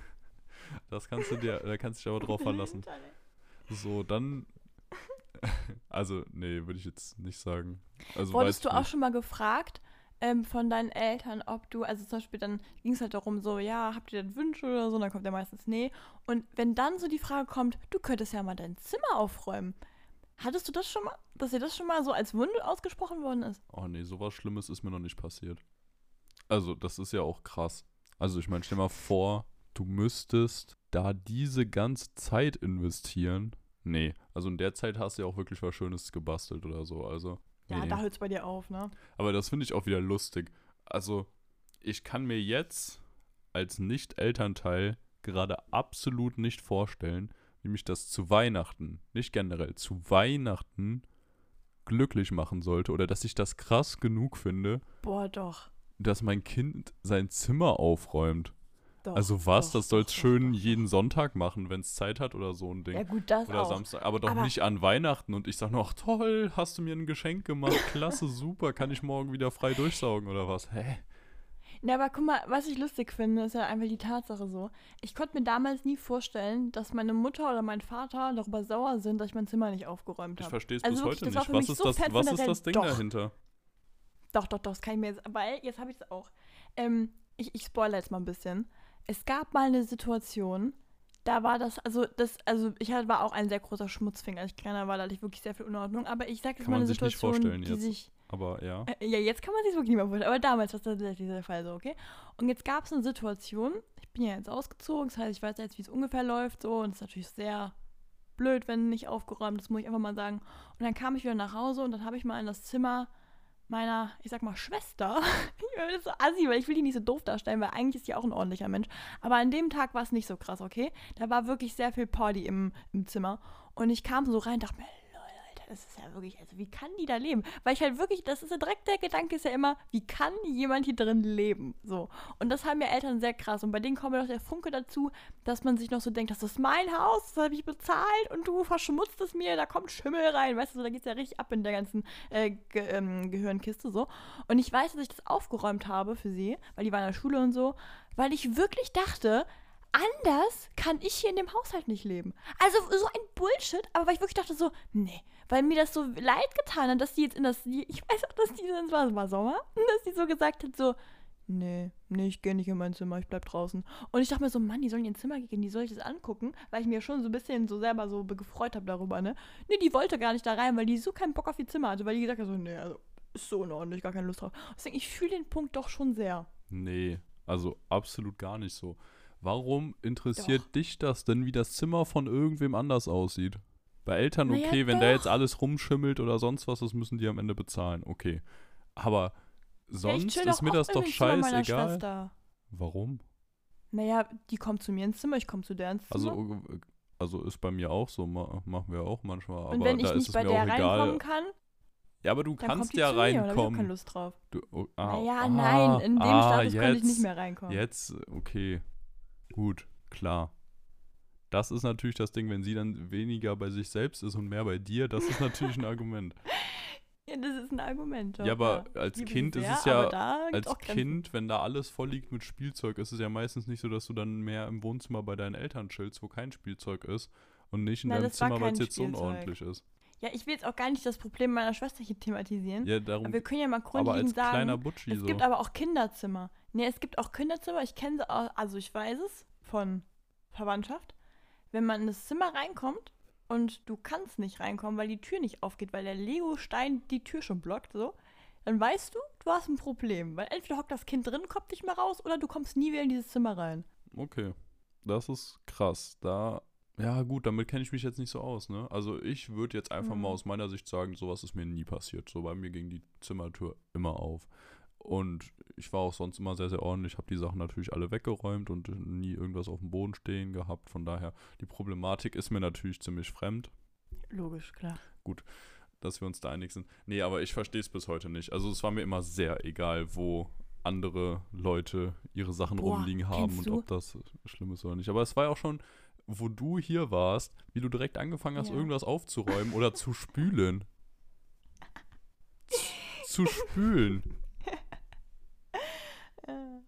Das kannst du dir, da kannst du dich aber drauf verlassen. So, dann. (laughs) Also, nee, würde ich jetzt nicht sagen. Also Wurdest du auch nicht. schon mal gefragt ähm, von deinen Eltern, ob du, also zum Beispiel dann ging es halt darum, so, ja, habt ihr denn Wünsche oder so, und dann kommt ja meistens nee. Und wenn dann so die Frage kommt, du könntest ja mal dein Zimmer aufräumen, hattest du das schon mal, dass dir das schon mal so als Wunsch ausgesprochen worden ist? Oh nee, sowas Schlimmes ist mir noch nicht passiert. Also, das ist ja auch krass. Also, ich meine, stell mal vor, du müsstest da diese ganze Zeit investieren. Nee, also in der Zeit hast du ja auch wirklich was Schönes gebastelt oder so. Also, Ja, nee. da hört es bei dir auf, ne? Aber das finde ich auch wieder lustig. Also, ich kann mir jetzt als Nicht-Elternteil gerade absolut nicht vorstellen, wie mich das zu Weihnachten, nicht generell, zu Weihnachten glücklich machen sollte oder dass ich das krass genug finde, Boah, doch. dass mein Kind sein Zimmer aufräumt. Doch also was, doch, das soll es schön doch, jeden Sonntag machen, wenn es Zeit hat oder so ein Ding. Ja, gut, das oder auch. Samstag, aber doch Aber- nicht an Weihnachten und ich sage noch, toll, hast du mir ein Geschenk gemacht, klasse, super, kann ich morgen wieder frei durchsaugen oder was? Hä? Ja, aber guck mal, was ich lustig finde, ist ja einfach die Tatsache so. Ich konnte mir damals nie vorstellen, dass meine Mutter oder mein Vater darüber sauer sind, dass ich mein Zimmer nicht aufgeräumt Ich habe. verstehe es Also bis heute nicht. Was ist so das, was ist das Ding Doch. dahinter? Doch, doch, doch, das kann ich mir jetzt. Weil, jetzt habe ich es auch. Ähm, ich, ich spoilere jetzt mal ein bisschen. Es gab mal eine Situation, da war das, also das, also ich halt- war auch ein sehr großer Schmutzfinger. Ich kleiner war, da hatte ich wirklich sehr viel Unordnung. Aber ich sage jetzt Kann mal man eine sich nicht Situation, vorstellen die jetzt. sich. Aber ja. Äh, ja, jetzt kann man sich wirklich nicht mehr vorstellen. Aber damals war das tatsächlich der Fall so, okay? Und jetzt gab es eine Situation, ich bin ja jetzt ausgezogen, das heißt, ich weiß jetzt, wie es ungefähr läuft, so. Und es ist natürlich sehr blöd, wenn nicht aufgeräumt, das muss ich einfach mal sagen. Und dann kam ich wieder nach Hause und dann habe ich mal in das Zimmer meiner, ich sag mal, Schwester. (laughs) ich bin so assi, weil ich will die nicht so doof darstellen, weil eigentlich ist die auch ein ordentlicher Mensch. Aber an dem Tag war es nicht so krass, okay? Da war wirklich sehr viel Party im, im Zimmer. Und ich kam so rein und dachte mir, das ist ja wirklich, also wie kann die da leben? Weil ich halt wirklich, das ist ja direkt der Gedanke ist ja immer, wie kann jemand hier drin leben? So. Und das haben ja Eltern sehr krass. Und bei denen kommt ja doch der Funke dazu, dass man sich noch so denkt, das ist mein Haus, das habe ich bezahlt und du verschmutzt es mir, da kommt Schimmel rein. Weißt du, so, da geht es ja richtig ab in der ganzen äh, Ge ähm, Gehirnkiste so. Und ich weiß, dass ich das aufgeräumt habe für sie, weil die waren in der Schule und so, weil ich wirklich dachte, anders kann ich hier in dem Haushalt nicht leben. Also so ein Bullshit, aber weil ich wirklich dachte so, nee, weil mir das so leid getan hat, dass die jetzt in das, ich weiß auch, dass die, das war, war Sommer, (laughs) dass die so gesagt hat so, nee, nee, ich gehe nicht in mein Zimmer, ich bleib draußen. Und ich dachte mir so, Mann, die sollen in ihr Zimmer gehen, die soll ich das angucken, weil ich mir schon so ein bisschen so selber so gefreut habe darüber, ne? Nee, die wollte gar nicht da rein, weil die so keinen Bock auf ihr Zimmer hatte, weil die gesagt hat so, nee, also ist so unordentlich, gar keine Lust drauf. Deswegen, ich fühle den Punkt doch schon sehr. Nee, also absolut gar nicht so. Warum interessiert Doch. dich das denn, wie das Zimmer von irgendwem anders aussieht? Bei Eltern Naja, okay, wenn da jetzt doch. alles rumschimmelt oder sonst was, das müssen die am Ende bezahlen, okay. Aber sonst ist mir das doch scheißegal. Warum? Naja, die kommt zu mir ins Zimmer, ich komme zu der ins Zimmer. Also, also ist bei mir auch so, ma machen wir auch manchmal. und aber wenn ich da nicht ist es bei der auch egal. reinkommen kann, Ja, aber du dann kannst ja mir, und habe ich reinkommen. keine Lust drauf. Du, oh, ah, naja, ah, nein, in dem ah, Status jetzt, könnte ich nicht mehr reinkommen. Jetzt, okay. Gut, klar. Das ist natürlich das Ding, wenn sie dann weniger bei sich selbst ist und mehr bei dir, das ist natürlich ein Argument. (laughs) Ja, das ist ein Argument. doch, Ja, aber ja. als liebe Kind sie ist sehr, es ja- aber Als. Kind, wenn da alles voll liegt mit Spielzeug, ist es ja meistens nicht so, dass du dann mehr im Wohnzimmer bei deinen Eltern chillst, wo kein Spielzeug ist und nicht in Nein, deinem Zimmer, weil es jetzt so Spielzeug. unordentlich ist. Ja, ich will jetzt auch gar nicht das Problem meiner Schwester hier thematisieren. Ja, darum, aber wir können ja mal aber grundlegend als kleiner sagen, Butschi es so. gibt aber auch Kinderzimmer. Nee, es gibt auch Kinderzimmer, ich kenne sie auch, also ich weiß es von Verwandtschaft. Wenn man in das Zimmer reinkommt und du kannst nicht reinkommen, weil die Tür nicht aufgeht, weil der Lego-Stein die Tür schon blockt, so, dann weißt du, du hast ein Problem. Weil entweder hockt das Kind drin, kommt nicht mehr raus, oder du kommst nie wieder in dieses Zimmer rein. Okay. Das ist krass. Da, ja gut, damit kenne ich mich jetzt nicht so aus, ne? Also ich würde jetzt einfach mal Mhm. aus meiner Sicht sagen, sowas ist mir nie passiert. So bei mir ging die Zimmertür immer auf. Und ich war auch sonst immer sehr, sehr ordentlich, habe die Sachen natürlich alle weggeräumt und nie irgendwas auf dem Boden stehen gehabt. Von daher, die Problematik ist mir natürlich ziemlich fremd, Logisch, klar. dass wir uns da einig sind. Nee, aber ich verstehe es bis heute nicht. Also es war mir immer sehr egal, wo andere Leute ihre Sachen Boah, rumliegen haben und du? ob das schlimm ist oder nicht. Aber es war ja auch schon, wo du hier warst, wie du direkt angefangen hast, Ja. irgendwas aufzuräumen oder zu spülen. (laughs) zu spülen.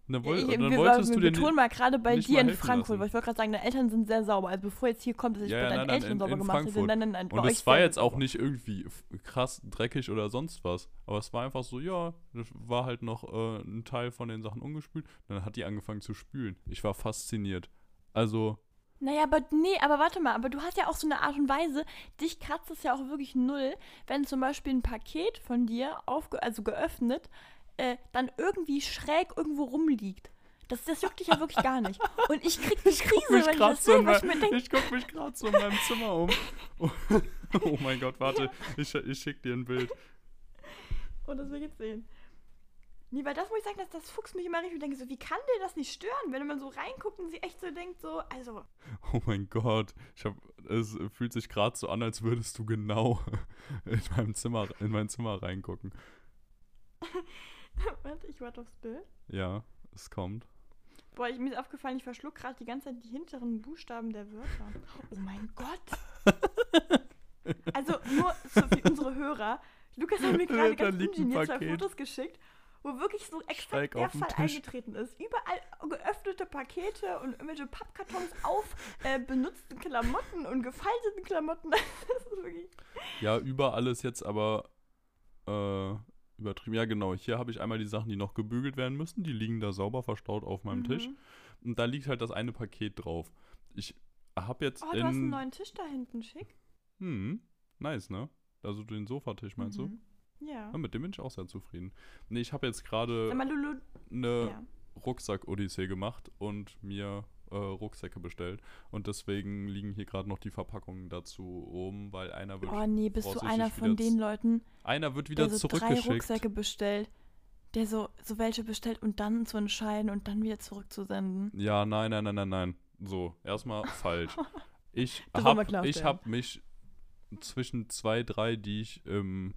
Dann, woll, ich, dann wolltest du den betonen mal gerade bei dir in Frankfurt, lassen. weil ich wollte gerade sagen, deine Eltern sind sehr sauber. Also bevor jetzt hier kommt, dass ich Ja, bei ja, deinen nein, Eltern in- sauber in gemacht hätte. Frankfurt. Nein, nein, nein, Und es war jetzt auch nicht irgendwie krass dreckig oder sonst was. Aber es war einfach so, ja, das war halt noch äh, ein Teil von den Sachen ungespült. Dann hat die angefangen zu spülen. Ich war fasziniert. Also, Naja, aber nee, aber warte mal, aber du hast ja auch so eine Art und Weise, dich kratzt es ja auch wirklich null, wenn zum Beispiel ein Paket von dir, aufge also geöffnet, äh, dann irgendwie schräg irgendwo rumliegt. Das, das juckt dich ja wirklich gar nicht. Und ich krieg die Krise, mich wenn ich das so sehe, weil ich mein- mir denke, ich guck mich gerade so in meinem Zimmer um. (laughs) oh mein Gott, warte. Ich, ich schick dir ein Bild. oh, das will ich jetzt sehen. Nee, weil das muss ich sagen, dass das fuchst mich immer richtig. Ich denke so, wie kann dir das nicht stören, wenn man so reinguckt und sie echt so denkt, so, also. Oh mein Gott, ich hab, es fühlt sich gerade so an, als würdest du genau (laughs) in meinem Zimmer, in mein Zimmer reingucken. (laughs) (laughs) Warte, ich warte aufs Bild. Ja, es kommt. Boah, ich, mir ist aufgefallen, ich verschluck gerade die ganze Zeit die hinteren Buchstaben der Wörter. Oh mein (laughs) Gott. Also nur so für unsere Hörer. Lukas hat mir gerade ganz ungeniert zwei. Fotos geschickt, wo wirklich so exakt der Fall Tisch. eingetreten ist. Überall geöffnete Pakete und irgendwelche Pappkartons auf äh, benutzten Klamotten und gefalteten Klamotten. (laughs) Das ist wirklich. Ja, überall ist jetzt aber äh, übertrieben. Ja, genau. Hier habe ich einmal die Sachen, die noch gebügelt werden müssen. Die liegen da sauber verstaut auf meinem Tisch. Mhm. Und da liegt halt das eine Paket drauf. Ich habe jetzt Oh, du in. hast einen neuen Tisch da hinten, schick. Hm, nice, ne? Also den Sofatisch meinst du? Mhm. Ja. Ja, mit dem bin ich auch sehr zufrieden. Nee, ich habe jetzt gerade eine Ja. Rucksack-Odyssee gemacht und mir äh, Rucksäcke bestellt. Und deswegen liegen hier gerade noch die Verpackungen dazu rum, weil einer wird, Oh nee, bist du einer von den Leuten, einer wird wieder der so drei zurückgeschickt. Rucksäcke bestellt, der so, so welche bestellt und dann zu entscheiden und dann wieder zurückzusenden. Ja, nein, nein, nein, nein, nein. So, erstmal (laughs) falsch. Ich habe ich hab mich zwischen zwei, drei, die ich im,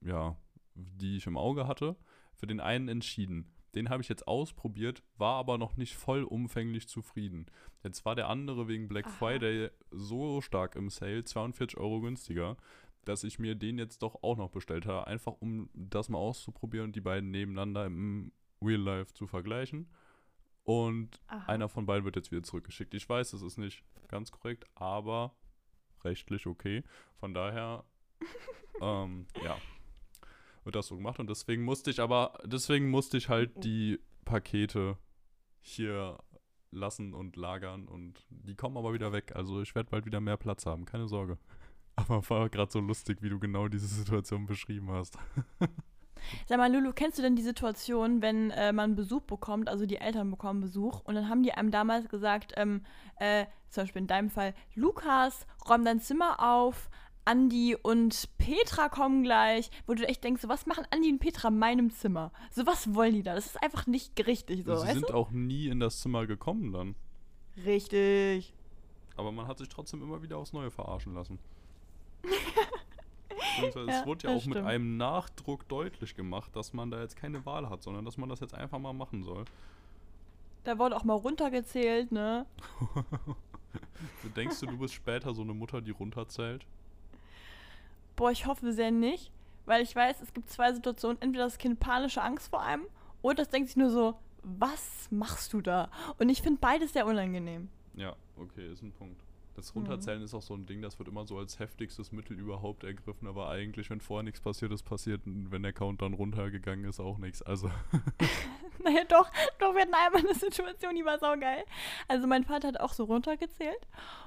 ja, die ich im Auge hatte, für den einen entschieden. Den habe ich jetzt ausprobiert, war aber noch nicht vollumfänglich zufrieden. Jetzt war der andere wegen Black Aha. Friday so stark im Sale, 42 Euro günstiger, dass ich mir den jetzt doch auch noch bestellt habe, einfach um das mal auszuprobieren und die beiden nebeneinander im Real Life zu vergleichen. Und Aha. einer von beiden wird jetzt wieder zurückgeschickt. Ich weiß, das ist nicht ganz korrekt, aber rechtlich okay. Von daher, (laughs) ähm, ja, wird das so gemacht. Und deswegen musste ich aber, deswegen musste ich halt die Pakete hier lassen und lagern und die kommen aber wieder weg. Also ich werde bald wieder mehr Platz haben, keine Sorge. (laughs) Aber war gerade so lustig, wie du genau diese Situation beschrieben hast. (laughs) Sag mal, Lulu, kennst du denn die Situation, wenn äh, man Besuch bekommt, also die Eltern bekommen Besuch und dann haben die einem damals gesagt, ähm, äh, zum Beispiel in deinem Fall, Lukas, räum dein Zimmer auf, Andi und Petra kommen gleich, wo du echt denkst, so, was machen Andi und Petra in meinem Zimmer? So, was wollen die da? Das ist einfach nicht richtig so, Sie sind auch nie in das Zimmer gekommen dann. du? Richtig. Aber man hat sich trotzdem immer wieder aufs Neue verarschen lassen. (laughs) Ja, es wurde ja auch mit stimmt. einem Nachdruck deutlich gemacht, dass man da jetzt keine Wahl hat, sondern dass man das jetzt einfach mal machen soll. Da wurde auch mal runtergezählt, ne? (laughs) Denkst du, du bist später so eine Mutter, die runterzählt? Boah, ich hoffe sehr nicht, weil ich weiß, es gibt zwei Situationen. Entweder das Kind panische Angst vor einem oder das denkt sich nur so, was machst du da? Und ich finde beides sehr unangenehm. Ja, okay, ist ein Punkt. Das Mhm. Runterzählen ist auch so ein Ding, das wird immer so als heftigstes Mittel überhaupt ergriffen, aber eigentlich, wenn vorher nichts passiert ist, passiert, wenn der Countdown runtergegangen ist, auch nichts. Also, (laughs) (laughs) (laughs) Naja, doch, doch, wir hatten einmal eine Situation, die war saugeil. Also mein Vater hat auch so runtergezählt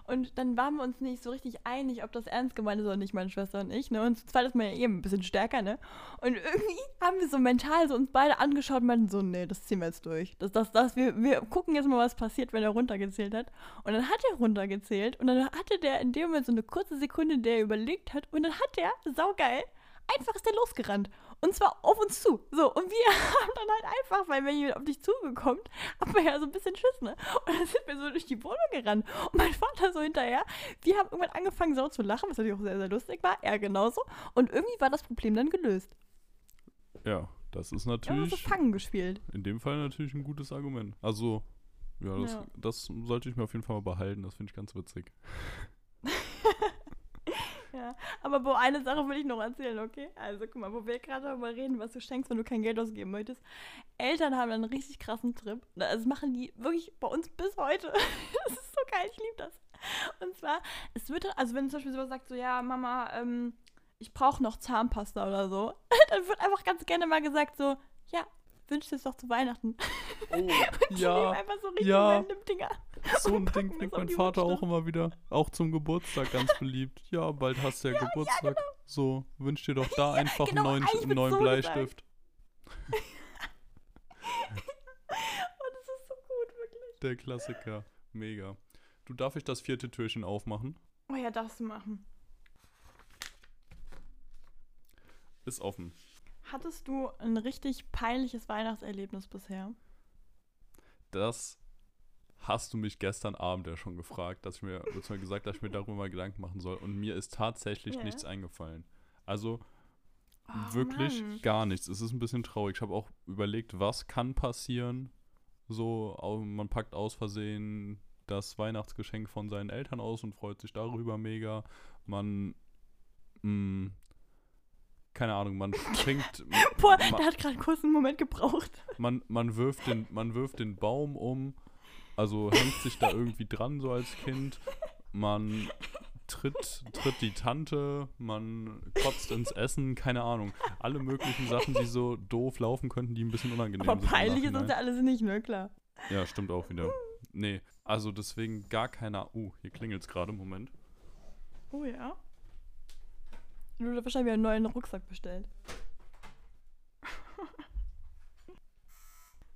und dann waren wir uns nicht so richtig einig, ob das ernst gemeint ist oder nicht, meine Schwester und ich, ne? Und zu zweit ist man ja eben ein bisschen stärker, ne? Und irgendwie haben wir so mental so uns beide angeschaut und meinten so, nee, das ziehen wir jetzt durch. Das, das, das, wir, wir gucken jetzt mal, was passiert, wenn er runtergezählt hat. Und dann hat er runtergezählt und dann hatte der in dem Moment so eine kurze Sekunde, der er überlegt hat und dann hat er, saugeil, einfach ist der losgerannt. Und zwar auf uns zu. So, und wir (laughs) haben dann halt einfach, weil wenn jemand auf dich zugekommt, haben wir ja so ein bisschen Schiss, ne? Und dann sind wir so durch die Wohnung gerannt. Und mein Vater so hinterher. Wir haben irgendwann angefangen, so zu lachen, was natürlich auch sehr, sehr lustig war. Er genauso. Und irgendwie war das Problem dann gelöst. ja, das ist Wir haben so natürlich Fangen gespielt. in dem Fall natürlich ein gutes Argument. Also, ja, das, Ja. das sollte ich mir auf jeden Fall mal behalten. Das finde ich ganz witzig. (laughs) Ja, aber wo eine Sache will ich noch erzählen, okay? Also guck mal, wo wir gerade darüber reden, was du schenkst, wenn du kein Geld ausgeben möchtest. Eltern haben einen richtig krassen Trip. Das machen die wirklich bei uns bis heute. (laughs) Das ist so geil, ich liebe das. Und zwar, es wird, also wenn zum Beispiel sowas sagt, so, ja, Mama, ähm, ich brauche noch Zahnpasta oder so, (laughs) dann wird einfach ganz gerne mal gesagt, so, ja, wünsch dir es doch zu Weihnachten. Oh, (laughs) nehmen ja, einfach so richtig ja. random Dinger. so ein und Ding bringt mein Vater auch immer wieder. Auch zum Geburtstag ganz beliebt. Ja, bald hast du ja, Geburtstag. So, wünsch dir doch da (laughs) einfach genau, einen neuen, einen neuen so. Bleistift. (laughs) Oh, das ist so gut, wirklich. Der Klassiker. Mega. Du darf ich das vierte Türchen aufmachen? Oh ja, darfst du machen. Ist offen. Hattest du ein richtig peinliches Weihnachtserlebnis bisher? Das hast du mich gestern Abend ja schon gefragt, dass ich mir, (laughs) beziehungsweise gesagt, dass ich mir darüber mal Gedanken machen soll. Und mir ist tatsächlich Ja. nichts eingefallen. Also Oh, wirklich Mann. gar nichts. Es ist ein bisschen traurig. Ich habe auch überlegt, was kann passieren. So, man packt aus Versehen das Weihnachtsgeschenk von seinen Eltern aus und freut sich darüber mega. Man, mh, keine Ahnung, man (laughs) schenkt, Boah, ma- der hat gerade kurz einen Moment gebraucht. man, man, wirft den, man wirft den Baum um, also hängt sich da irgendwie dran, so als Kind. Man tritt, tritt die Tante, man kotzt ins Essen, keine Ahnung. Alle möglichen Sachen, die so doof laufen könnten, die ein bisschen unangenehm Aber sind. im peinlich ist uns ja alles nicht, ne? Klar. Ja, stimmt auch wieder. Nee, also deswegen gar keiner. Uh, hier klingelt's gerade, Moment. Oh ja. Du hast wahrscheinlich einen neuen Rucksack bestellt.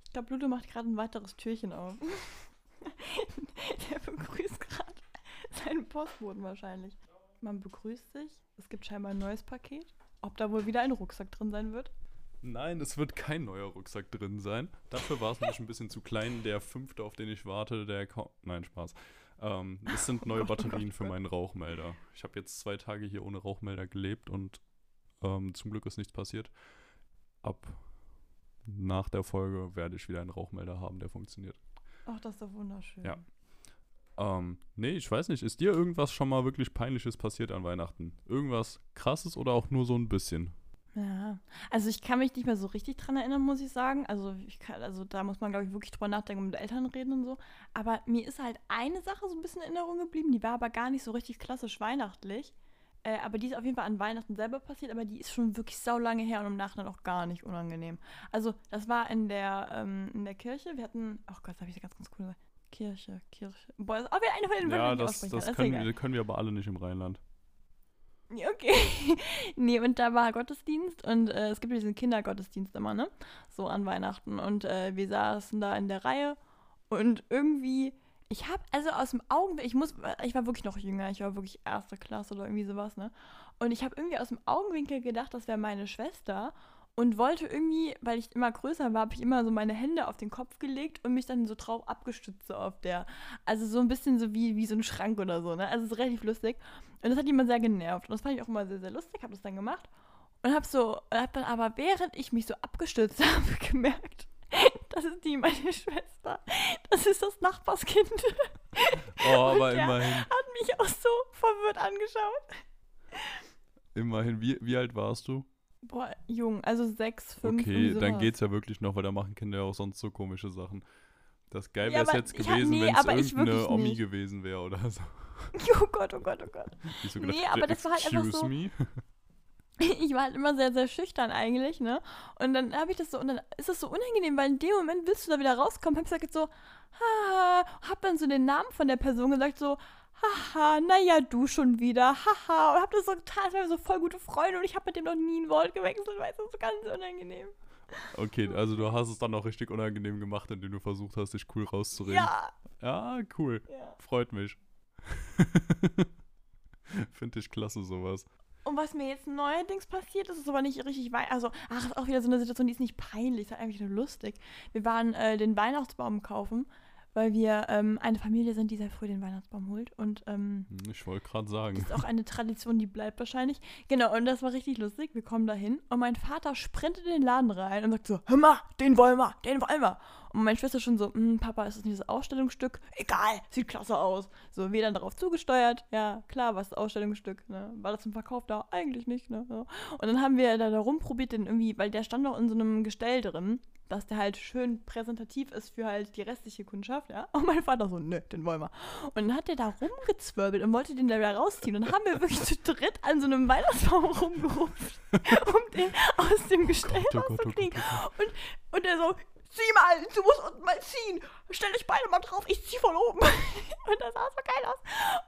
Ich glaube, Ludo macht gerade ein weiteres Türchen auf. (laughs) Der begrüßt gerade seinen Postboten wahrscheinlich. Man begrüßt sich. Es gibt scheinbar ein neues Paket. Ob da wohl wieder ein Rucksack drin sein wird? Nein, es wird kein neuer Rucksack drin sein. Dafür war es nämlich ein bisschen zu klein. Der fünfte, auf den ich warte, der kaum. Nein, Spaß. Ähm, es sind neue (laughs) oh Gott, Batterien oh für meinen Rauchmelder. Ich habe jetzt zwei Tage hier ohne Rauchmelder gelebt und ähm, zum Glück ist nichts passiert. Ab nach der Folge werde ich wieder einen Rauchmelder haben, der funktioniert. Ach, das ist doch wunderschön. Ja. Ähm, nee, ich weiß nicht. Ist dir irgendwas schon mal wirklich Peinliches passiert an Weihnachten? Irgendwas krasses oder auch nur so ein bisschen? Ja, also ich kann mich nicht mehr so richtig dran erinnern, muss ich sagen. Also ich kann, also da muss man, glaube ich, wirklich drüber nachdenken und mit Eltern reden und so. Aber mir ist halt eine Sache so ein bisschen in Erinnerung geblieben, die war aber gar nicht so richtig klassisch weihnachtlich. Äh, aber die ist auf jeden Fall an Weihnachten selber passiert, aber die ist schon wirklich sau lange her und im Nachhinein auch gar nicht unangenehm. Also das war in der, ähm, in der Kirche. Wir hatten, ach Gott, da habe ich ganz, ganz cool gesagt. Kirche, Kirche. Boah, das ist auch wieder eine von den Wörtern, Ja, die das, das können, wir, können wir aber alle nicht im Rheinland. Okay. (laughs) nee, und da war Gottesdienst und äh, es gibt diesen Kindergottesdienst immer, ne? So an Weihnachten. Und äh, wir saßen da in der Reihe und irgendwie, ich habe also aus dem Augenblick, ich muss, ich war wirklich noch jünger, ich war wirklich erste Klasse oder irgendwie sowas, ne? Und ich habe irgendwie aus dem Augenwinkel gedacht, das wäre meine Schwester und wollte irgendwie, weil ich immer größer war, habe ich immer so meine Hände auf den Kopf gelegt und mich dann so drauf abgestützt so auf der, also so ein bisschen so wie, wie so ein Schrank oder so, ne? Also es ist relativ lustig. Und das hat jemand sehr genervt. Und das fand ich auch immer sehr, sehr lustig, habe das dann gemacht. Und habe so, habe dann aber, während ich mich so abgestürzt (laughs) habe, gemerkt, das ist die meine Schwester. Das ist das Nachbarskind. (laughs) Oh, aber der- immerhin, Hat mich auch so verwirrt angeschaut. immerhin. Wie, wie alt warst du? Boah, jung, also sechs, fünf. Okay, dann geht's ja wirklich noch, weil da machen Kinder ja auch sonst so komische Sachen. Das geil Ja, wäre es aber jetzt ich gewesen, nee, wenn es aber ich irgendeine Omi nicht. gewesen wäre oder so. (laughs) Oh Gott, oh Gott, oh Gott. (laughs) Die so Nee, gedacht, aber "Ja, das war halt einfach so- me. (laughs) ich war halt immer sehr, sehr schüchtern eigentlich, ne? Und dann habe ich das so, und dann ist das so unangenehm, weil in dem Moment willst du da wieder rauskommen. Hab ich gesagt so, haha, hab dann so den Namen von der Person gesagt, so, haha, naja, du schon wieder, haha. Und hab das so getan, als wären wir so voll gute Freunde und ich hab mit dem noch nie ein Wort gewechselt, weißt du, das ist ganz unangenehm. Okay, also du hast es dann auch richtig unangenehm gemacht, indem du versucht hast, dich cool rauszureden. Ja, Ja, cool. ja. Freut mich. (laughs) Finde ich klasse, sowas. Und was mir jetzt neuerdings passiert ist, ist aber nicht richtig weit. Also, ach, ist auch wieder so eine Situation, die ist nicht peinlich, ist halt eigentlich nur lustig. Wir waren äh, den Weihnachtsbaum kaufen, weil wir ähm, eine Familie sind, die sehr früh den Weihnachtsbaum holt. Und ähm, Hm, Ich wollte gerade sagen. ist auch eine Tradition, die bleibt wahrscheinlich. Genau, und das war richtig lustig. Wir kommen da hin und mein Vater sprintet in den Laden rein und sagt so: Hör mal, den wollen wir, den wollen wir. Und meine Schwester schon so: "Hm, Papa, ist das nicht das Ausstellungsstück? Egal, sieht klasse aus. So, wir dann darauf zugesteuert. Ja, klar, was das Ausstellungsstück. Ne? War das zum Verkauf da? Eigentlich nicht. Ne? So. Und dann haben wir da, da rumprobiert, den irgendwie, weil der stand noch in so einem Gestell drin, dass der halt schön präsentativ ist für halt die restliche Kundschaft. Ja? Und mein Vater so: Nö, den wollen wir. Und dann hat der da rumgezwirbelt und wollte den da wieder rausziehen. Und dann haben wir wirklich zu dritt an so einem Weihnachtsbaum rumgerupft, um den aus dem Gestell Gott, oh Gott, oh Gott, rauszukriegen. oh Gott. Und er so, zieh mal, du musst unten mal ziehen. Stell dich beide mal drauf, ich zieh von oben. (laughs) Und das sah so geil aus.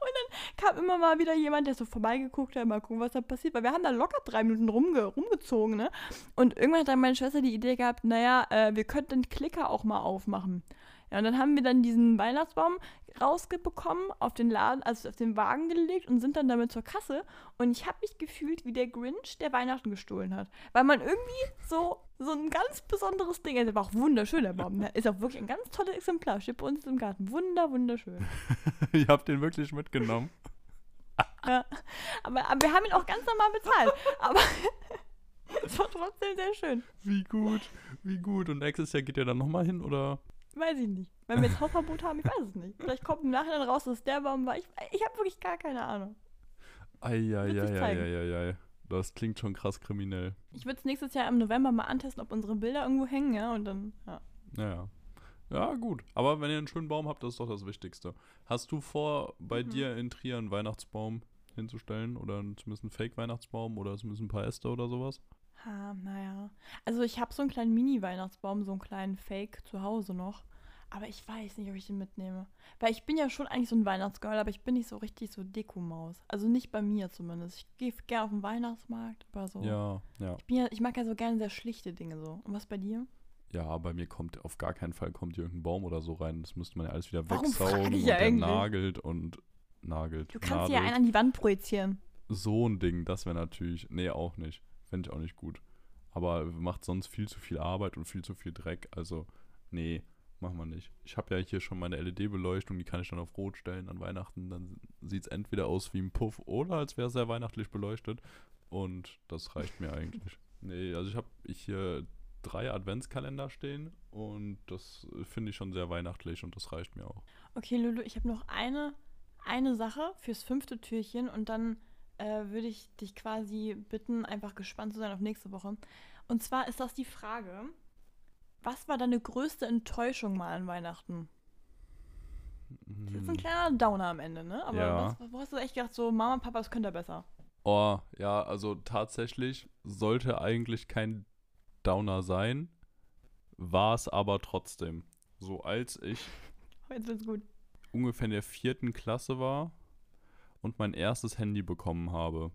Und dann kam immer mal wieder jemand, der so vorbeigeguckt hat, mal gucken, was da passiert. Weil wir haben da locker drei Minuten rumge rumgezogen, ne? Und irgendwann hat dann meine Schwester die Idee gehabt, naja, äh, wir könnten den Klicker auch mal aufmachen. Ja, und dann haben wir dann diesen Weihnachtsbaum rausbekommen, auf den Laden, also auf den Wagen gelegt und sind dann damit zur Kasse. Und ich habe mich gefühlt wie der Grinch, der Weihnachten gestohlen hat. Weil man irgendwie so, so ein ganz besonderes Ding, der war auch wunderschön, der Baum. Der ist auch wirklich ein ganz tolles Exemplar, steht bei uns im Garten. Wunder, wunderschön. (laughs) Ihr habt den wirklich mitgenommen. (laughs) Ja. Aber, aber wir haben ihn auch ganz normal bezahlt. Aber (laughs) es war trotzdem sehr schön. Wie gut, wie gut. Und nächstes Jahr geht ihr dann nochmal hin, oder? Weiß ich nicht. Wenn wir jetzt Hausverbot haben, ich weiß es nicht. Vielleicht kommt im Nachhinein raus, dass der Baum war. Ich, ich habe wirklich gar keine Ahnung. Eieieiei. Das klingt schon krass kriminell. Ich würde es nächstes Jahr im November mal antesten, ob unsere Bilder irgendwo hängen, ja, und dann, ja. Naja. Ja, gut. Aber wenn ihr einen schönen Baum habt, das ist doch das Wichtigste. Hast du vor, bei Mhm. dir in Trier einen Weihnachtsbaum hinzustellen? Oder zumindest einen Fake-Weihnachtsbaum oder zumindest ein paar Äste oder sowas? Ha, naja. Also ich habe so einen kleinen Mini-Weihnachtsbaum, so einen kleinen Fake zu Hause noch. Aber ich weiß nicht, ob ich den mitnehme. Weil ich bin ja schon eigentlich so ein Weihnachtsgirl, aber ich bin nicht so richtig so Dekomaus. Also nicht bei mir zumindest. Ich gehe gerne auf den Weihnachtsmarkt, aber so. Ja, ja. Ich, ja, ich mag ja so gerne sehr schlichte Dinge so. Und was bei dir? Ja, bei mir kommt auf gar keinen Fall kommt hier irgendein Baum oder so rein. Das müsste man ja alles wieder Warum wegsaugen und eigentlich? nagelt und nagelt. Du kannst dir ja einen an die Wand projizieren. So ein Ding, das wäre natürlich. Nee, auch nicht. Fände ich auch nicht gut. Aber macht sonst viel zu viel Arbeit und viel zu viel Dreck. Also, nee, machen wir nicht. Ich habe ja hier schon meine LED-Beleuchtung, die kann ich dann auf Rot stellen an Weihnachten. Dann sieht es entweder aus wie ein Puff oder als wäre es sehr weihnachtlich beleuchtet. Und das reicht mir eigentlich. (laughs) Nee, also ich habe hier drei Adventskalender stehen und das finde ich schon sehr weihnachtlich und das reicht mir auch. Okay, Lulu, ich habe noch eine, eine Sache fürs fünfte Türchen und dann äh, würde ich dich quasi bitten, einfach gespannt zu sein auf nächste Woche. Und zwar ist das die Frage, was war deine größte Enttäuschung mal an Weihnachten? Das ist ein kleiner Downer am Ende, ne? Aber Hm. Ja. was, wo hast du echt gedacht, so Mama, Papa, das könnte besser? Oh, ja, also tatsächlich sollte eigentlich kein Downer sein, war es aber trotzdem. So als ich (laughs) Jetzt wird's gut. Ungefähr in der vierten Klasse war und mein erstes Handy bekommen habe.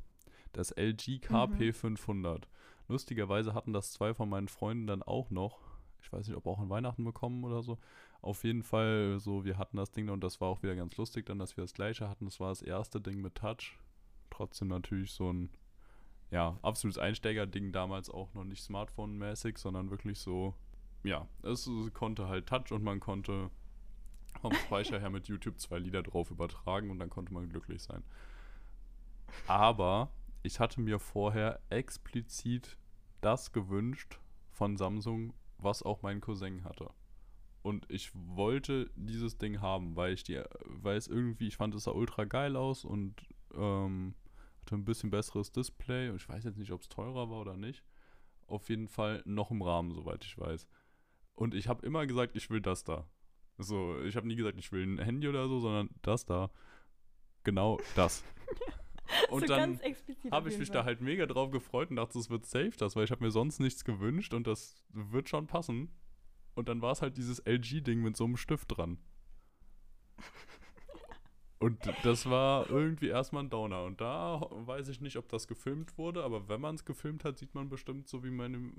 Das LG KP 500. Lustigerweise hatten das zwei von meinen Freunden dann auch noch. Ich weiß nicht, ob auch an Weihnachten bekommen oder so. Auf jeden Fall so, wir hatten das Ding und das war auch wieder ganz lustig dann, dass wir das gleiche hatten. Das war das erste Ding mit Touch. Trotzdem natürlich so ein, ja, absolutes Einsteigerding damals auch noch nicht Smartphone-mäßig, sondern wirklich so, ja, es konnte halt Touch und man konnte vom Speicher her mit YouTube zwei Lieder drauf übertragen und dann konnte man glücklich sein. Aber ich hatte mir vorher explizit das gewünscht von Samsung, was auch mein Cousin hatte. Und ich wollte dieses Ding haben, weil ich die, weil es irgendwie, ich fand es sah ultra geil aus und ähm, hatte ein bisschen besseres Display und ich weiß jetzt nicht, ob es teurer war oder nicht. Auf jeden Fall noch im Rahmen, soweit ich weiß. Und ich habe immer gesagt, ich will das da. So, ich habe nie gesagt, ich will ein Handy oder so, sondern das da. Genau das. (laughs) Und so dann habe ich mich Fall. da halt mega drauf gefreut und dachte, es wird safe das, weil ich habe mir sonst nichts gewünscht und das wird schon passen. Und dann war es halt dieses LG-Ding mit so einem Stift dran. (laughs) Und das war irgendwie erstmal ein Downer. Und da weiß ich nicht, ob das gefilmt wurde, aber wenn man es gefilmt hat, sieht man bestimmt so, wie meine,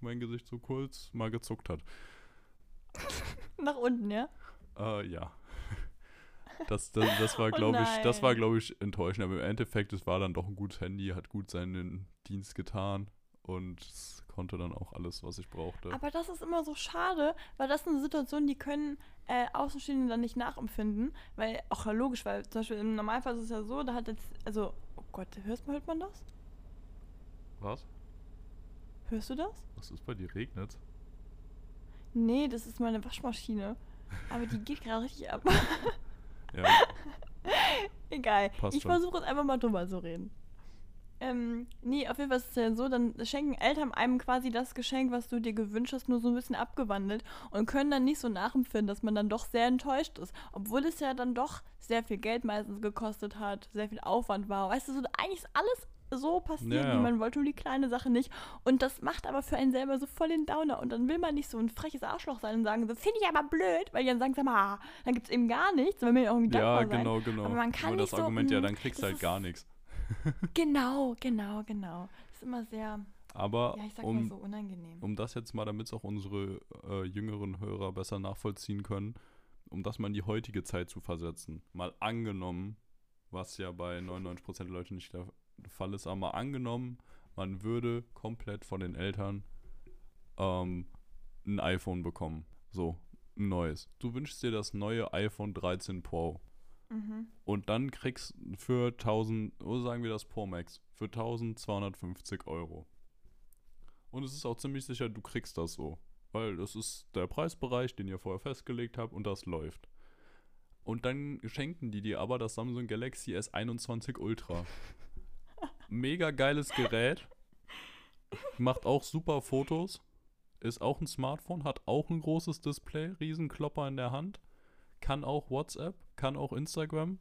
mein Gesicht so kurz mal gezuckt hat. (laughs) Nach unten, ja? Äh, ja. Das, das, das war, (laughs) Oh glaube ich, das war, nein. glaube ich, enttäuschend. Aber im Endeffekt, es war dann doch ein gutes Handy, hat gut seinen Dienst getan und konnte dann auch alles, was ich brauchte. Aber das ist immer so schade, weil das ist eine Situation, die können äh, Außenstehende dann nicht nachempfinden. Weil, auch logisch, weil zum Beispiel im Normalfall ist es ja so, da hat jetzt, also, oh Gott, hörst, hört man das? Was? Hörst du das? Was ist bei dir? Regnet? Nee, das ist meine Waschmaschine. Aber die geht gerade richtig ab. Ja, (laughs) Egal. Passt ich versuche jetzt einfach mal drüber zu reden. Ähm, nee, auf jeden Fall ist es ja so, dann schenken Eltern einem quasi das Geschenk, was du dir gewünscht hast, nur so ein bisschen abgewandelt und können dann nicht so nachempfinden, dass man dann doch sehr enttäuscht ist. Obwohl es ja dann doch sehr viel Geld meistens gekostet hat, sehr viel Aufwand war. Weißt du, so, eigentlich ist alles so passiert, Ja, wie man wollte, nur die kleine Sache nicht. Und das macht aber für einen selber so voll den Downer. Und dann will man nicht so ein freches Arschloch sein und sagen, so finde ich aber blöd, weil die dann sagen, sag mal, ah, dann gibt es eben gar nichts, weil man ja irgendwie ja dankbar sein. genau, genau. Aber man kann Nur das nicht so, Argument, ja, mm, dann kriegst du das halt gar nichts. (laughs) Genau, genau, genau. Das ist immer sehr. Aber Ja, ich sag um, mal so unangenehm. um das jetzt mal, damit es auch unsere äh, jüngeren Hörer besser nachvollziehen können, um das mal in die heutige Zeit zu versetzen. Mal angenommen, was ja bei 99% der Leute nicht der Fall ist, aber mal angenommen, man würde komplett von den Eltern ähm, ein iPhone bekommen. So, ein neues. Du wünschst dir das neue iPhone 13 Pro. Mhm. Und dann kriegst für 1000, oder sagen wir das Pro Max, für 1250 Euro. Und es ist auch ziemlich sicher, du kriegst das so. Weil das ist der Preisbereich, den ihr vorher festgelegt habt und das läuft. Und dann schenken die dir aber das Samsung Galaxy S21 Ultra. (laughs) Mega geiles Gerät. Macht auch super Fotos. Ist auch ein Smartphone, hat auch ein großes Display, Riesenklopper in der Hand. Kann auch WhatsApp, kann auch Instagram,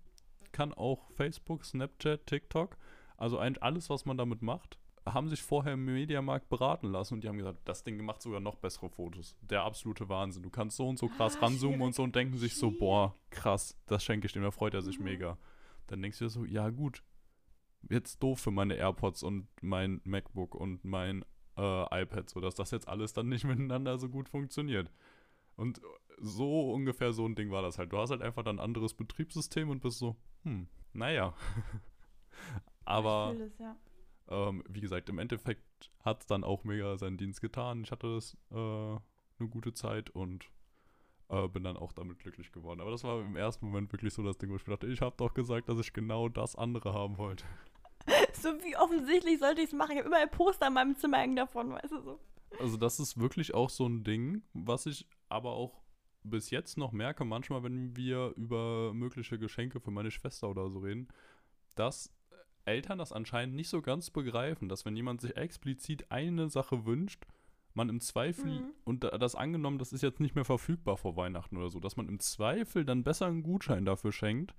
kann auch Facebook, Snapchat, TikTok. Also eigentlich alles, was man damit macht. Haben sich vorher im Mediamarkt beraten lassen und die haben gesagt, das Ding macht sogar noch bessere Fotos. Der absolute Wahnsinn. Du kannst so und so krass Ah, ranzoomen und so und denken sich so, boah, krass, das schenke ich dem, da freut er sich Mhm. mega. Dann denkst du dir so, ja gut, jetzt doof für meine AirPods und mein MacBook und mein äh, iPad, so dass das jetzt alles dann nicht (laughs) miteinander so gut funktioniert. Und so ungefähr so ein Ding war das halt. Du hast halt einfach dann ein anderes Betriebssystem und bist so, hm, naja. (laughs) Aber das, ja. ähm, wie gesagt, im Endeffekt hat es dann auch mega seinen Dienst getan. Ich hatte das äh, eine gute Zeit und äh, bin dann auch damit glücklich geworden. Aber das war im ersten Moment wirklich so das Ding, wo ich mir dachte, ich habe doch gesagt, dass ich genau das andere haben wollte. (laughs) So wie offensichtlich sollte ich es machen. Ich habe immer ein Poster in meinem Zimmer hängen davon, weißt du so. Also das ist wirklich auch so ein Ding, was ich aber auch bis jetzt noch merke, manchmal, wenn wir über mögliche Geschenke für meine Schwester oder so reden, dass Eltern das anscheinend nicht so ganz begreifen, dass wenn jemand sich explizit eine Sache wünscht, man im Zweifel, Mhm. und da- das angenommen, das ist jetzt nicht mehr verfügbar vor Weihnachten oder so, dass man im Zweifel dann besser einen Gutschein dafür schenkt,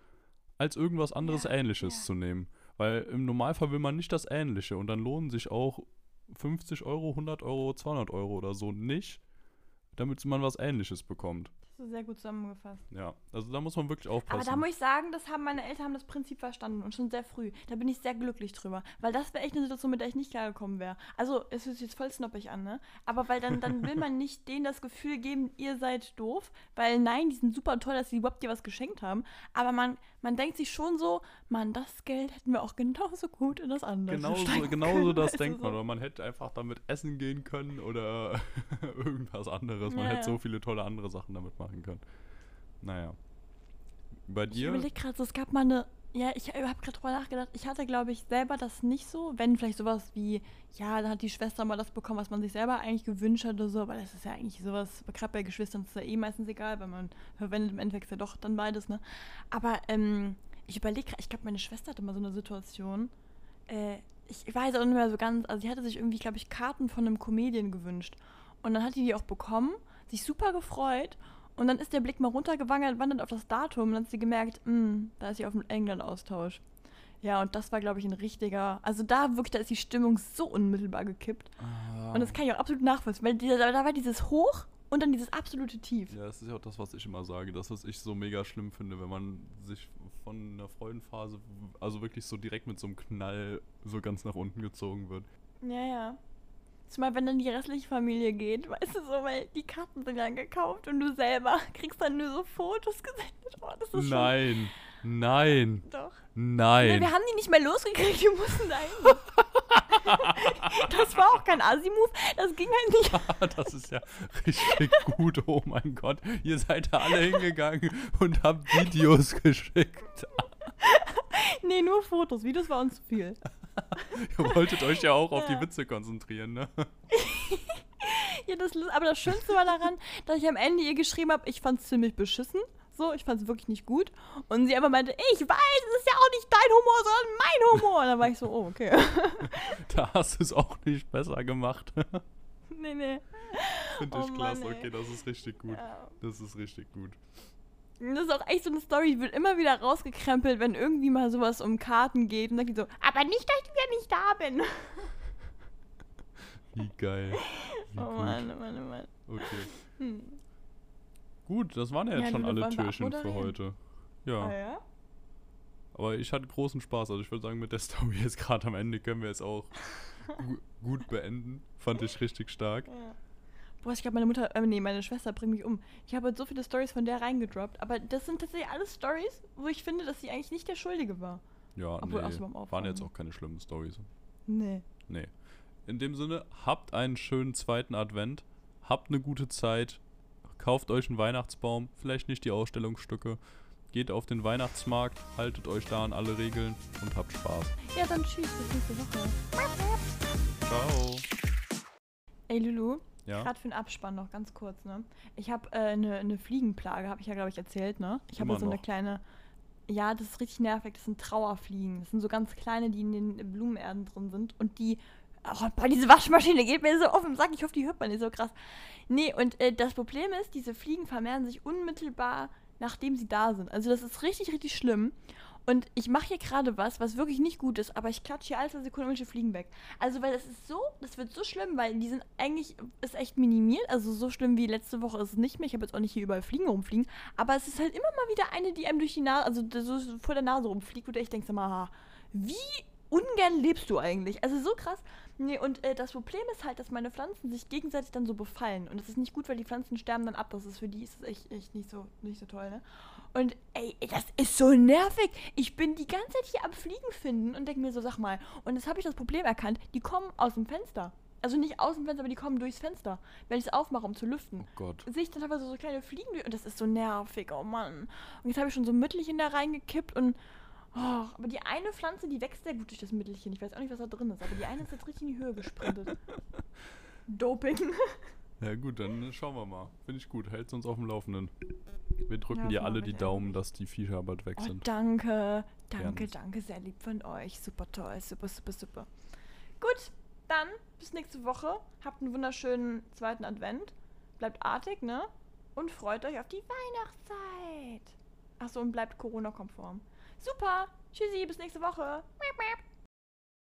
als irgendwas anderes Ja, Ähnliches ja. zu nehmen. Weil im Normalfall will man nicht das Ähnliche und dann lohnen sich auch 50 Euro, 100 Euro, 200 Euro oder so nicht, damit man was Ähnliches bekommt. Ist sehr gut zusammengefasst. Ja, also da muss man wirklich aufpassen. Aber da muss ich sagen, das haben meine Eltern haben das Prinzip verstanden und schon sehr früh. Da bin ich sehr glücklich drüber. Weil das wäre echt eine Situation, mit der ich nicht klargekommen wäre. Also, es sich jetzt voll snoppig an, ne? Aber weil dann, dann will man nicht denen das Gefühl geben, ihr seid doof. Weil nein, die sind super toll, dass sie überhaupt dir was geschenkt haben. Aber man, man denkt sich schon so, Mann, das Geld hätten wir auch genauso gut in das andere Genauso, stecken genauso das du, denkt man. Oder man hätte einfach damit essen gehen können oder (laughs) irgendwas anderes. Man Ja, hätte ja. so viele tolle andere Sachen damit machen können. Naja. Bei Ich dir? überlege gerade es gab mal eine. Ja, ich habe gerade drüber nachgedacht. Ich hatte, glaube ich, selber das nicht so. Wenn vielleicht sowas wie, ja, da hat die Schwester mal das bekommen, was man sich selber eigentlich gewünscht hat oder so. Aber das ist ja eigentlich sowas, gerade bei Geschwistern ist es ja eh meistens egal, weil man verwendet im Endeffekt ja doch dann beides, ne? Aber ähm, ich überlege gerade, ich glaube, meine Schwester hatte mal so eine Situation. Äh, ich weiß auch nicht mehr so ganz. Also, sie hatte sich irgendwie, glaube ich, Karten von einem Comedian gewünscht. Und dann hat die die auch bekommen, sich super gefreut. Und dann ist der Blick mal runtergewandert wandert auf das Datum und dann hat sie gemerkt, "Hm, da ist sie auf dem England-Austausch. Ja, und das war, glaube ich, ein richtiger. Also da wirklich, da ist die Stimmung so unmittelbar gekippt. Ah. Und das kann ich auch absolut nachvollziehen, weil dieser, da war dieses Hoch und dann dieses absolute Tief. Ja, das ist ja auch das, was ich immer sage. Das, was ich so mega schlimm finde, wenn man sich von einer Freudenphase, also wirklich so direkt mit so einem Knall so ganz nach unten gezogen wird. Ja, ja. Zumal, wenn dann die restliche Familie geht, weißt du so, weil die Karten sind dann gekauft und du selber (laughs) kriegst dann nur so Fotos gesendet. Oh, das ist Nein, nein, schon. Doch. Ja, nein. wir haben die nicht mehr losgekriegt, wir mussten da hin. (laughs) das war auch kein Asi-Move, das ging halt nicht. (laughs) Das ist ja richtig gut. Oh mein Gott. Ihr seid da alle hingegangen und habt Videos geschickt. Nee, nur Fotos, Videos war uns zu viel. (laughs) Ihr wolltet euch ja auch auf die Ja. Witze konzentrieren, ne? (laughs) Ja, das, aber das Schönste war daran, dass ich am Ende ihr geschrieben habe, ich fand's ziemlich beschissen. So, ich fand's wirklich nicht gut. Und sie aber meinte, ich weiß, es ist ja auch nicht dein Humor, sondern mein Humor. Und dann war ich so, oh, okay. (laughs) Da hast du es auch nicht besser gemacht. nee, nee. Finde Oh ich Mann, klasse. Okay, das ist richtig gut. Ja. Das ist richtig gut. Das ist auch echt so eine Story, die wird immer wieder rausgekrempelt, wenn irgendwie mal sowas um Karten geht. Und dann sagt die so, aber nicht, dass ich wieder nicht da bin. (laughs) Wie geil. Wie Oh gut. Mann, oh Mann, oh Mann. Okay. Hm. Gut, das waren ja jetzt Ja, schon alle Türchen für heute. Ja. Ah, ja? Aber ich hatte großen Spaß. Also ich würde sagen, mit der (laughs) Story jetzt gerade am Ende können wir jetzt auch (laughs) gu gut beenden. Fand ich richtig stark. Ja. Boah, ich glaube, meine Mutter, äh, nee, meine Schwester bringt mich um. Ich habe so viele Stories von der reingedroppt, aber das sind tatsächlich alles Stories, wo ich finde, dass sie eigentlich nicht der Schuldige war. Ja, Obwohl, nee, waren jetzt auch keine schlimmen Stories. Nee. Nee. In dem Sinne, habt einen schönen zweiten Advent, habt eine gute Zeit, kauft euch einen Weihnachtsbaum, vielleicht nicht die Ausstellungsstücke, geht auf den Weihnachtsmarkt, haltet euch da an alle Regeln und habt Spaß. Ja, dann tschüss, bis nächste Woche. Ciao. Ey, Lulu, Ja, gerade für den Abspann noch ganz kurz, ne? Ich habe äh, eine ne Fliegenplage, habe ich ja, glaube ich, erzählt, ne? Ich habe so eine kleine. Ja, das ist richtig nervig. Das sind Trauerfliegen. Das sind so ganz kleine, die in den Blumenerden drin sind. Und die. Oh, boah, diese Waschmaschine geht mir so auf den Sack. Ich hoffe, die hört man nicht so krass. Nee, und äh, das Problem ist, diese Fliegen vermehren sich unmittelbar, nachdem sie da sind. Also, das ist richtig, richtig schlimm. Und ich mache hier gerade was, was wirklich nicht gut ist, aber ich klatsche hier alle zwei Sekunden irgendwelche Fliegen weg. Also, weil das ist so, das wird so schlimm, weil die sind eigentlich, ist echt minimiert. Also, so schlimm wie letzte Woche ist es nicht mehr. Ich habe jetzt auch nicht hier überall Fliegen rumfliegen. Aber es ist halt immer mal wieder eine, die einem durch die Nase, also so vor der Nase rumfliegt, wo du echt denkst, immer, ha, wie ungern lebst du eigentlich? Also, so krass. Nee, und äh, das Problem ist halt, dass meine Pflanzen sich gegenseitig dann so befallen. Und das ist nicht gut, weil die Pflanzen sterben dann ab. Das ist für die ist das echt, echt nicht, so, nicht so toll, ne? Und ey, das ist so nervig. Ich bin die ganze Zeit hier am Fliegen finden und denke mir so, sag mal. Und jetzt habe ich das Problem erkannt, die kommen aus dem Fenster. Also nicht aus dem Fenster, aber die kommen durchs Fenster. Wenn ich es aufmache, um zu lüften. oh Gott. Sehe ich dann aber so, so kleine Fliegen durch und das ist so nervig, oh Mann. Und jetzt habe ich schon so ein Mittelchen da reingekippt und. Oh, aber die eine Pflanze, die wächst sehr gut durch das Mittelchen. Ich weiß auch nicht, was da drin ist, aber die eine ist jetzt richtig in die Höhe gesprintet. (laughs) Doping. (laughs) Ja gut, dann schauen wir mal. Finde ich gut. Hältst uns auf dem Laufenden. Wir drücken Ja, dir alle die Daumen, dass die Viecher bald weg Oh, sind. danke. Danke, Gerne. danke. Sehr lieb von euch. Super toll. Super, super, super. Gut, dann bis nächste Woche. Habt einen wunderschönen zweiten Advent. Bleibt artig, ne? Und freut euch auf die Weihnachtszeit. Achso, und bleibt Corona-konform. Super. Tschüssi, bis nächste Woche.